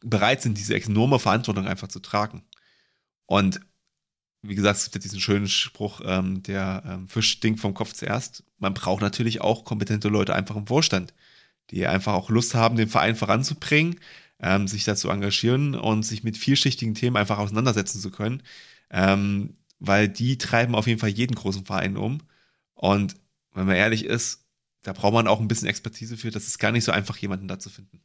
[SPEAKER 2] bereit sind, diese enorme Verantwortung einfach zu tragen. Und wie gesagt, es gibt ja diesen schönen Spruch, ähm, der ähm, Fisch stinkt vom Kopf zuerst. Man braucht natürlich auch kompetente Leute einfach im Vorstand, die einfach auch Lust haben, den Verein voranzubringen, ähm, sich dazu engagieren und sich mit vielschichtigen Themen einfach auseinandersetzen zu können. Ähm, weil die treiben auf jeden Fall jeden großen Verein um. Und wenn man ehrlich ist, da braucht man auch ein bisschen Expertise für. Das ist gar nicht so einfach, jemanden da zu finden.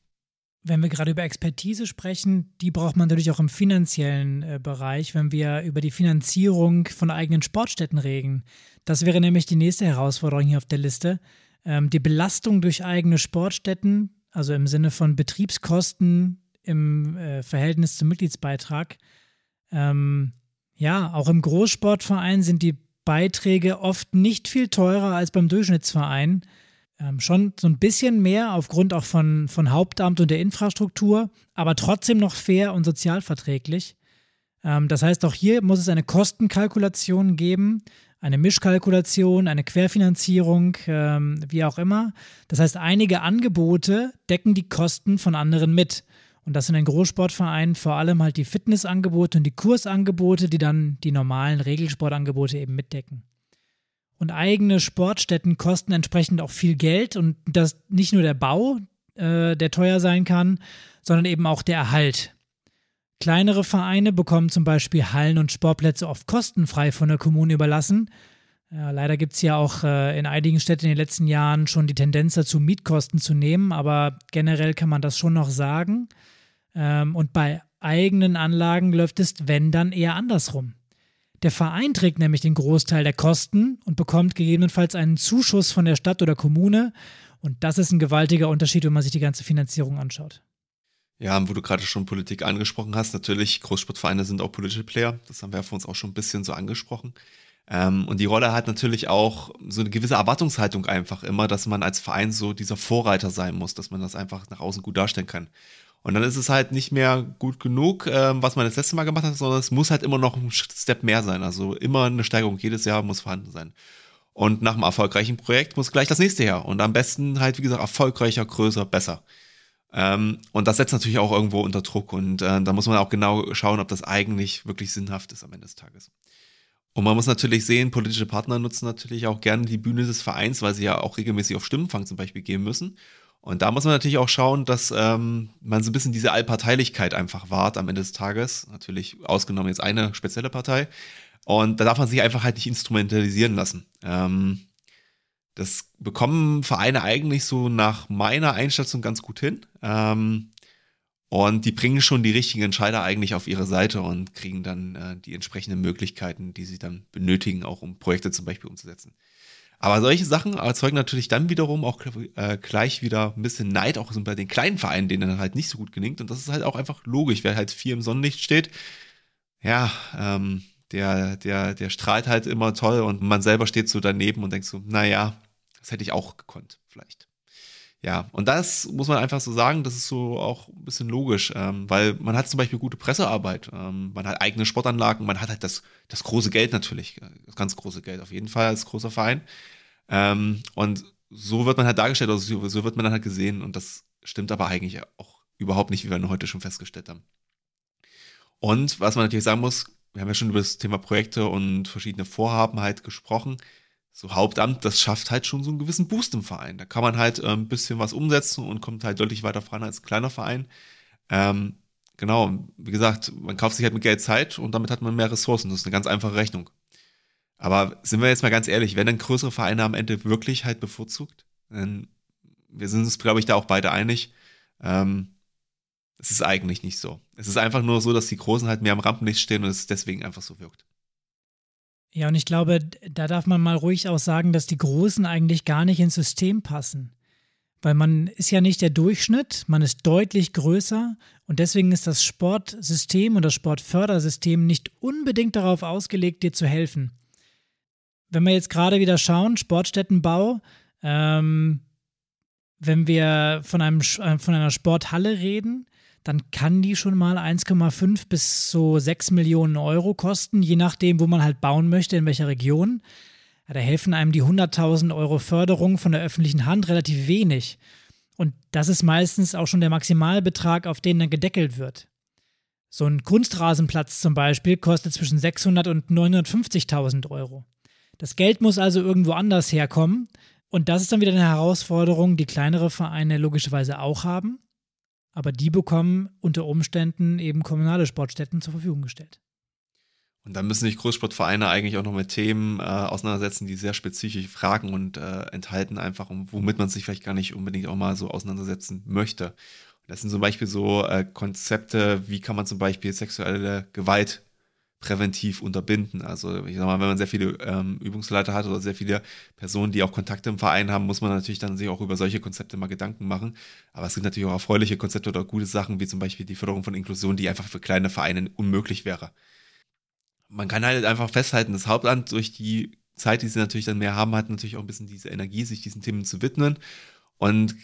[SPEAKER 1] Wenn wir gerade über Expertise sprechen, die braucht man natürlich auch im finanziellen äh, Bereich, wenn wir über die Finanzierung von eigenen Sportstätten reden. Das wäre nämlich die nächste Herausforderung hier auf der Liste. Ähm, die Belastung durch eigene Sportstätten, also im Sinne von Betriebskosten im äh, Verhältnis zum Mitgliedsbeitrag. Ähm, ja, auch im Großsportverein sind die Beiträge oft nicht viel teurer als beim Durchschnittsverein. Ähm, schon so ein bisschen mehr aufgrund auch von, von Hauptamt und der Infrastruktur, aber trotzdem noch fair und sozialverträglich. Ähm, das heißt, auch hier muss es eine Kostenkalkulation geben, eine Mischkalkulation, eine Querfinanzierung, ähm, wie auch immer. Das heißt, einige Angebote decken die Kosten von anderen mit. Und das sind in Großsportvereinen vor allem halt die Fitnessangebote und die Kursangebote, die dann die normalen Regelsportangebote eben mitdecken. Und eigene Sportstätten kosten entsprechend auch viel Geld und das nicht nur der Bau, äh, der teuer sein kann, sondern eben auch der Erhalt. Kleinere Vereine bekommen zum Beispiel Hallen und Sportplätze oft kostenfrei von der Kommune überlassen. Ja, leider gibt es ja auch äh, in einigen Städten in den letzten Jahren schon die Tendenz dazu, Mietkosten zu nehmen, aber generell kann man das schon noch sagen. Ähm, und bei eigenen Anlagen läuft es, wenn dann, eher andersrum. Der Verein trägt nämlich den Großteil der Kosten und bekommt gegebenenfalls einen Zuschuss von der Stadt oder Kommune. Und das ist ein gewaltiger Unterschied, wenn man sich die ganze Finanzierung anschaut.
[SPEAKER 2] Ja, wo du gerade schon Politik angesprochen hast, natürlich, Großsportvereine sind auch politische Player. Das haben wir ja für uns auch schon ein bisschen so angesprochen. Ähm, und die Rolle hat natürlich auch so eine gewisse Erwartungshaltung einfach immer, dass man als Verein so dieser Vorreiter sein muss, dass man das einfach nach außen gut darstellen kann. Und dann ist es halt nicht mehr gut genug, ähm, was man das letzte Mal gemacht hat, sondern es muss halt immer noch ein Step mehr sein. Also immer eine Steigerung jedes Jahr muss vorhanden sein. Und nach einem erfolgreichen Projekt muss gleich das nächste her. Und am besten halt, wie gesagt, erfolgreicher, größer, besser. Ähm, und das setzt natürlich auch irgendwo unter Druck und äh, da muss man auch genau schauen, ob das eigentlich wirklich sinnhaft ist am Ende des Tages. Und man muss natürlich sehen, politische Partner nutzen natürlich auch gerne die Bühne des Vereins, weil sie ja auch regelmäßig auf Stimmenfang zum Beispiel gehen müssen. Und da muss man natürlich auch schauen, dass ähm, man so ein bisschen diese Allparteilichkeit einfach wahrt am Ende des Tages. Natürlich ausgenommen jetzt eine spezielle Partei. Und da darf man sich einfach halt nicht instrumentalisieren lassen. Ähm, das bekommen Vereine eigentlich so nach meiner Einschätzung ganz gut hin. Ähm, und die bringen schon die richtigen Entscheider eigentlich auf ihre Seite und kriegen dann äh, die entsprechenden Möglichkeiten, die sie dann benötigen, auch um Projekte zum Beispiel umzusetzen. Aber solche Sachen erzeugen natürlich dann wiederum auch äh, gleich wieder ein bisschen Neid, auch bei den kleinen Vereinen, denen dann halt nicht so gut gelingt. Und das ist halt auch einfach logisch. Wer halt viel im Sonnenlicht steht, ja, ähm, der, der, der strahlt halt immer toll und man selber steht so daneben und denkt so, naja, das hätte ich auch gekonnt, vielleicht. Ja, und das muss man einfach so sagen, das ist so auch ein bisschen logisch, ähm, weil man hat zum Beispiel gute Pressearbeit, ähm, man hat eigene Sportanlagen, man hat halt das, das große Geld natürlich, das ganz große Geld auf jeden Fall als großer Verein. Ähm, und so wird man halt dargestellt, also so, wird man dann halt gesehen und das stimmt aber eigentlich auch überhaupt nicht, wie wir heute schon festgestellt haben. Und was man natürlich sagen muss, wir haben ja schon über das Thema Projekte und verschiedene Vorhaben halt gesprochen. So Hauptamt, das schafft halt schon so einen gewissen Boost im Verein. Da kann man halt äh, ein bisschen was umsetzen und kommt halt deutlich weiter voran als ein kleiner Verein. Ähm, genau, wie gesagt, man kauft sich halt mit Geld Zeit und damit hat man mehr Ressourcen. Das ist eine ganz einfache Rechnung. Aber sind wir jetzt mal ganz ehrlich, wenn dann größere Vereine am Ende wirklich halt bevorzugt, dann, wir sind uns, glaube ich, da auch beide einig, ähm, es ist eigentlich nicht so. Es ist einfach nur so, dass die Großen halt mehr am Rampenlicht stehen und es deswegen einfach so wirkt.
[SPEAKER 1] Ja, und ich glaube, da darf man mal ruhig auch sagen, dass die Großen eigentlich gar nicht ins System passen. Weil man ist ja nicht der Durchschnitt, man ist deutlich größer und deswegen ist das Sportsystem und das Sportfördersystem nicht unbedingt darauf ausgelegt, dir zu helfen. Wenn wir jetzt gerade wieder schauen, Sportstättenbau, ähm, wenn wir von, einem, äh, von einer Sporthalle reden, dann kann die schon mal 1,5 bis so 6 Millionen Euro kosten, je nachdem, wo man halt bauen möchte, in welcher Region. Ja, da helfen einem die 100.000 Euro Förderung von der öffentlichen Hand relativ wenig. Und das ist meistens auch schon der Maximalbetrag, auf den dann gedeckelt wird. So ein Kunstrasenplatz zum Beispiel kostet zwischen 600 und 950.000 Euro. Das Geld muss also irgendwo anders herkommen. Und das ist dann wieder eine Herausforderung, die kleinere Vereine logischerweise auch haben aber die bekommen unter Umständen eben kommunale Sportstätten zur Verfügung gestellt.
[SPEAKER 2] Und dann müssen sich Großsportvereine eigentlich auch noch mit Themen äh, auseinandersetzen, die sehr spezifische Fragen und äh, enthalten einfach, womit man sich vielleicht gar nicht unbedingt auch mal so auseinandersetzen möchte. Das sind zum Beispiel so äh, Konzepte, wie kann man zum Beispiel sexuelle Gewalt präventiv unterbinden. Also ich sag mal, wenn man sehr viele ähm, Übungsleiter hat oder sehr viele Personen, die auch Kontakte im Verein haben, muss man natürlich dann sich auch über solche Konzepte mal Gedanken machen. Aber es gibt natürlich auch erfreuliche Konzepte oder gute Sachen, wie zum Beispiel die Förderung von Inklusion, die einfach für kleine Vereine unmöglich wäre. Man kann halt einfach festhalten, das Hauptamt durch die Zeit, die sie natürlich dann mehr haben, hat natürlich auch ein bisschen diese Energie, sich diesen Themen zu widmen. Und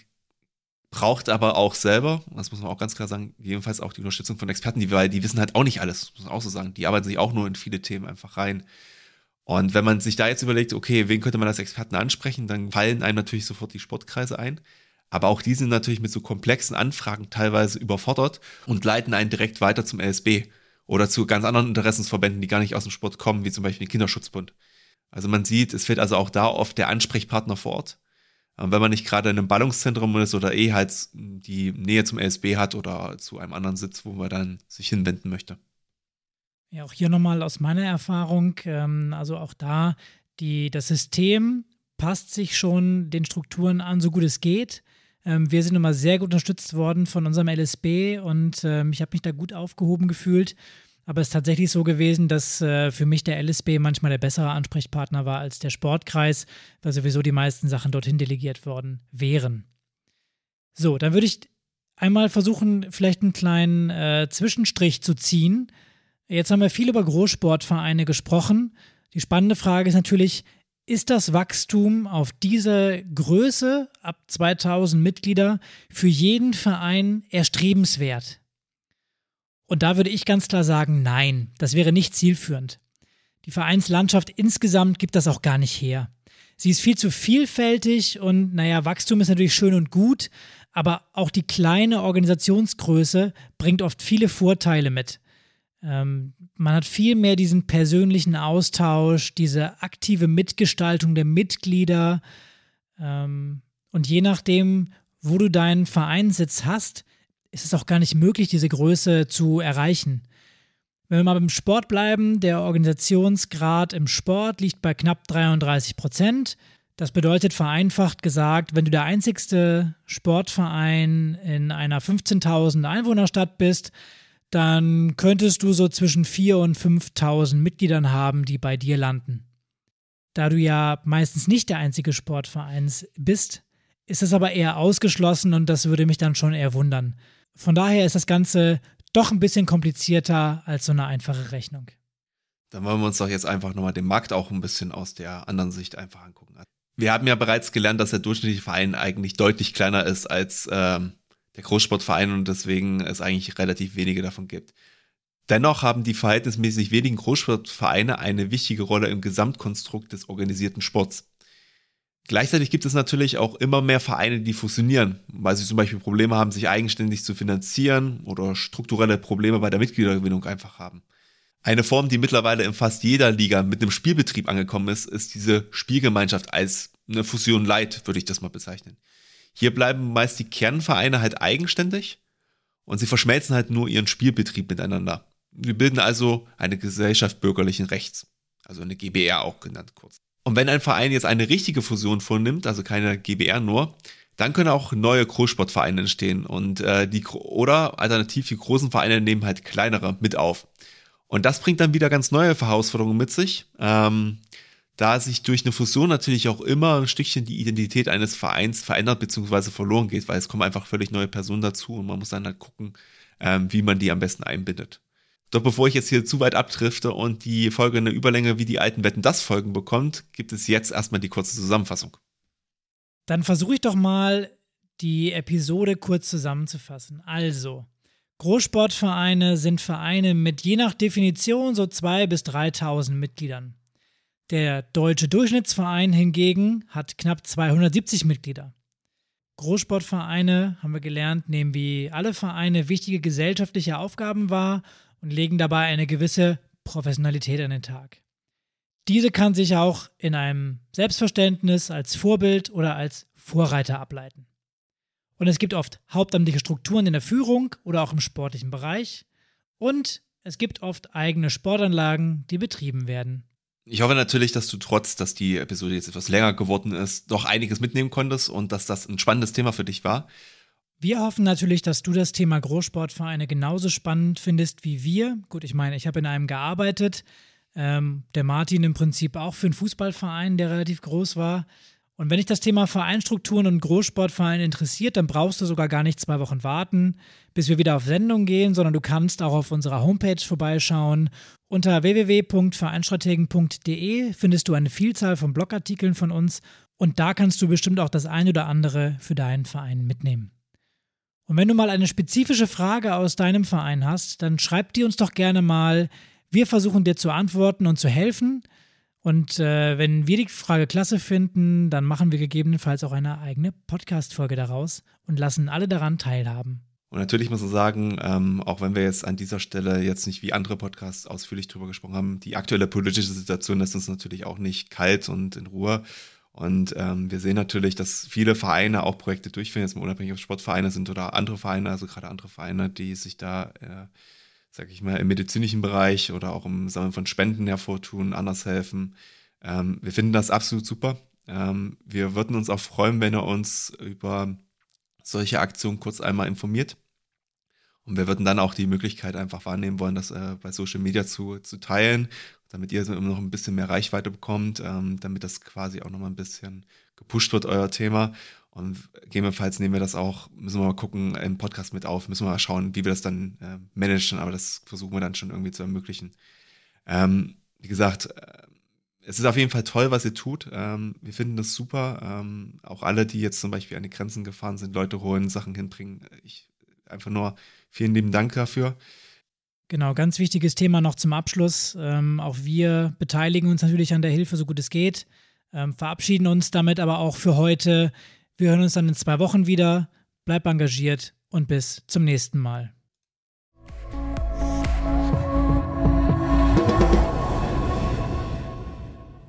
[SPEAKER 2] braucht aber auch selber, das muss man auch ganz klar sagen, jedenfalls auch die Unterstützung von Experten, die, weil die wissen halt auch nicht alles, muss man auch so sagen. Die arbeiten sich auch nur in viele Themen einfach rein. Und wenn man sich da jetzt überlegt, okay, wen könnte man als Experten ansprechen, dann fallen einem natürlich sofort die Sportkreise ein. Aber auch die sind natürlich mit so komplexen Anfragen teilweise überfordert und leiten einen direkt weiter zum LSB oder zu ganz anderen Interessensverbänden, die gar nicht aus dem Sport kommen, wie zum Beispiel den Kinderschutzbund. Also man sieht, es fehlt also auch da oft der Ansprechpartner vor Ort. Ähm, wenn man nicht gerade in einem Ballungszentrum ist oder eh halt die Nähe zum LSB hat oder zu einem anderen Sitz, wo man dann sich hinwenden möchte.
[SPEAKER 1] Ja, auch hier nochmal aus meiner Erfahrung, ähm, also auch da, die, das System passt sich schon den Strukturen an, so gut es geht. Ähm, wir sind immer sehr gut unterstützt worden von unserem LSB und ähm, ich habe mich da gut aufgehoben gefühlt. Aber es ist tatsächlich so gewesen, dass äh, für mich der LSB manchmal der bessere Ansprechpartner war als der Sportkreis, weil sowieso die meisten Sachen dorthin delegiert worden wären. So, dann würde ich einmal versuchen, vielleicht einen kleinen äh, Zwischenstrich zu ziehen. Jetzt haben wir viel über Großsportvereine gesprochen. Die spannende Frage ist natürlich, ist das Wachstum auf diese Größe ab 2000 Mitglieder für jeden Verein erstrebenswert? Und da würde ich ganz klar sagen, nein, das wäre nicht zielführend. Die Vereinslandschaft insgesamt gibt das auch gar nicht her. Sie ist viel zu vielfältig und naja, Wachstum ist natürlich schön und gut, aber auch die kleine Organisationsgröße bringt oft viele Vorteile mit. Ähm, man hat viel mehr diesen persönlichen Austausch, diese aktive Mitgestaltung der Mitglieder. Ähm, und je nachdem, wo du deinen Vereinssitz hast, ist es auch gar nicht möglich, diese Größe zu erreichen. Wenn wir mal beim Sport bleiben, der Organisationsgrad im Sport liegt bei knapp 33 Prozent. Das bedeutet vereinfacht gesagt, wenn du der einzigste Sportverein in einer 15.000 Einwohnerstadt bist, dann könntest du so zwischen 4.000 und 5.000 Mitgliedern haben, die bei dir landen. Da du ja meistens nicht der einzige Sportverein bist, ist es aber eher ausgeschlossen und das würde mich dann schon eher wundern. Von daher ist das Ganze doch ein bisschen komplizierter als so eine einfache Rechnung.
[SPEAKER 2] Dann wollen wir uns doch jetzt einfach nochmal den Markt auch ein bisschen aus der anderen Sicht einfach angucken. Wir haben ja bereits gelernt, dass der durchschnittliche Verein eigentlich deutlich kleiner ist als ähm, der Großsportverein und deswegen es eigentlich relativ wenige davon gibt. Dennoch haben die verhältnismäßig wenigen Großsportvereine eine wichtige Rolle im Gesamtkonstrukt des organisierten Sports. Gleichzeitig gibt es natürlich auch immer mehr Vereine, die fusionieren, weil sie zum Beispiel Probleme haben, sich eigenständig zu finanzieren oder strukturelle Probleme bei der Mitgliedergewinnung einfach haben. Eine Form, die mittlerweile in fast jeder Liga mit einem Spielbetrieb angekommen ist, ist diese Spielgemeinschaft als eine Fusion Light, würde ich das mal bezeichnen. Hier bleiben meist die Kernvereine halt eigenständig und sie verschmelzen halt nur ihren Spielbetrieb miteinander. Wir bilden also eine Gesellschaft bürgerlichen Rechts, also eine GBR auch genannt kurz. Und wenn ein Verein jetzt eine richtige Fusion vornimmt, also keine GBR nur, dann können auch neue Großsportvereine entstehen und äh, die oder alternativ die großen Vereine nehmen halt kleinere mit auf. Und das bringt dann wieder ganz neue Herausforderungen mit sich, ähm, da sich durch eine Fusion natürlich auch immer ein Stückchen die Identität eines Vereins verändert bzw. verloren geht, weil es kommen einfach völlig neue Personen dazu und man muss dann halt gucken, ähm, wie man die am besten einbindet. Doch bevor ich jetzt hier zu weit abdrifte und die Folge eine Überlänge wie die alten Wetten das Folgen bekommt, gibt es jetzt erstmal die kurze Zusammenfassung.
[SPEAKER 1] Dann versuche ich doch mal, die Episode kurz zusammenzufassen. Also, Großsportvereine sind Vereine mit je nach Definition so 2.000 bis 3.000 Mitgliedern. Der deutsche Durchschnittsverein hingegen hat knapp 270 Mitglieder. Großsportvereine, haben wir gelernt, nehmen wie alle Vereine wichtige gesellschaftliche Aufgaben wahr und legen dabei eine gewisse Professionalität an den Tag. Diese kann sich auch in einem Selbstverständnis als Vorbild oder als Vorreiter ableiten. Und es gibt oft hauptamtliche Strukturen in der Führung oder auch im sportlichen Bereich. Und es gibt oft eigene Sportanlagen, die betrieben werden.
[SPEAKER 2] Ich hoffe natürlich, dass du trotz, dass die Episode jetzt etwas länger geworden ist, doch einiges mitnehmen konntest und dass das ein spannendes Thema für dich war.
[SPEAKER 1] Wir hoffen natürlich, dass du das Thema Großsportvereine genauso spannend findest wie wir. Gut, ich meine, ich habe in einem gearbeitet. Ähm, der Martin im Prinzip auch für einen Fußballverein, der relativ groß war. Und wenn dich das Thema Vereinstrukturen und Großsportvereine interessiert, dann brauchst du sogar gar nicht zwei Wochen warten, bis wir wieder auf Sendung gehen, sondern du kannst auch auf unserer Homepage vorbeischauen. Unter www.vereinstrategen.de findest du eine Vielzahl von Blogartikeln von uns und da kannst du bestimmt auch das ein oder andere für deinen Verein mitnehmen. Und wenn du mal eine spezifische Frage aus deinem Verein hast, dann schreib die uns doch gerne mal. Wir versuchen dir zu antworten und zu helfen. Und äh, wenn wir die Frage klasse finden, dann machen wir gegebenenfalls auch eine eigene Podcast-Folge daraus und lassen alle daran teilhaben.
[SPEAKER 2] Und natürlich muss man sagen, ähm, auch wenn wir jetzt an dieser Stelle jetzt nicht wie andere Podcasts ausführlich drüber gesprochen haben, die aktuelle politische Situation lässt uns natürlich auch nicht kalt und in Ruhe. Und ähm, wir sehen natürlich, dass viele Vereine auch Projekte durchführen, jetzt mal unabhängig, ob Sportvereine sind oder andere Vereine, also gerade andere Vereine, die sich da, äh, sag ich mal, im medizinischen Bereich oder auch im Sammeln von Spenden hervortun, anders helfen. Ähm, wir finden das absolut super. Ähm, wir würden uns auch freuen, wenn ihr uns über solche Aktionen kurz einmal informiert. Und wir würden dann auch die Möglichkeit einfach wahrnehmen wollen, das äh, bei Social Media zu, zu teilen, damit ihr noch ein bisschen mehr Reichweite bekommt, ähm, damit das quasi auch nochmal ein bisschen gepusht wird, euer Thema. Und gegebenenfalls nehmen wir das auch, müssen wir mal gucken, im Podcast mit auf, müssen wir mal schauen, wie wir das dann äh, managen, aber das versuchen wir dann schon irgendwie zu ermöglichen. Ähm, wie gesagt, äh, es ist auf jeden Fall toll, was ihr tut. Ähm, wir finden das super. Ähm, auch alle, die jetzt zum Beispiel an die Grenzen gefahren sind, Leute holen, Sachen hinbringen. Ich einfach nur vielen lieben Dank dafür.
[SPEAKER 1] Genau, ganz wichtiges Thema noch zum Abschluss. Ähm, auch wir beteiligen uns natürlich an der Hilfe, so gut es geht. Ähm, verabschieden uns damit aber auch für heute. Wir hören uns dann in zwei Wochen wieder. Bleib engagiert und bis zum nächsten Mal.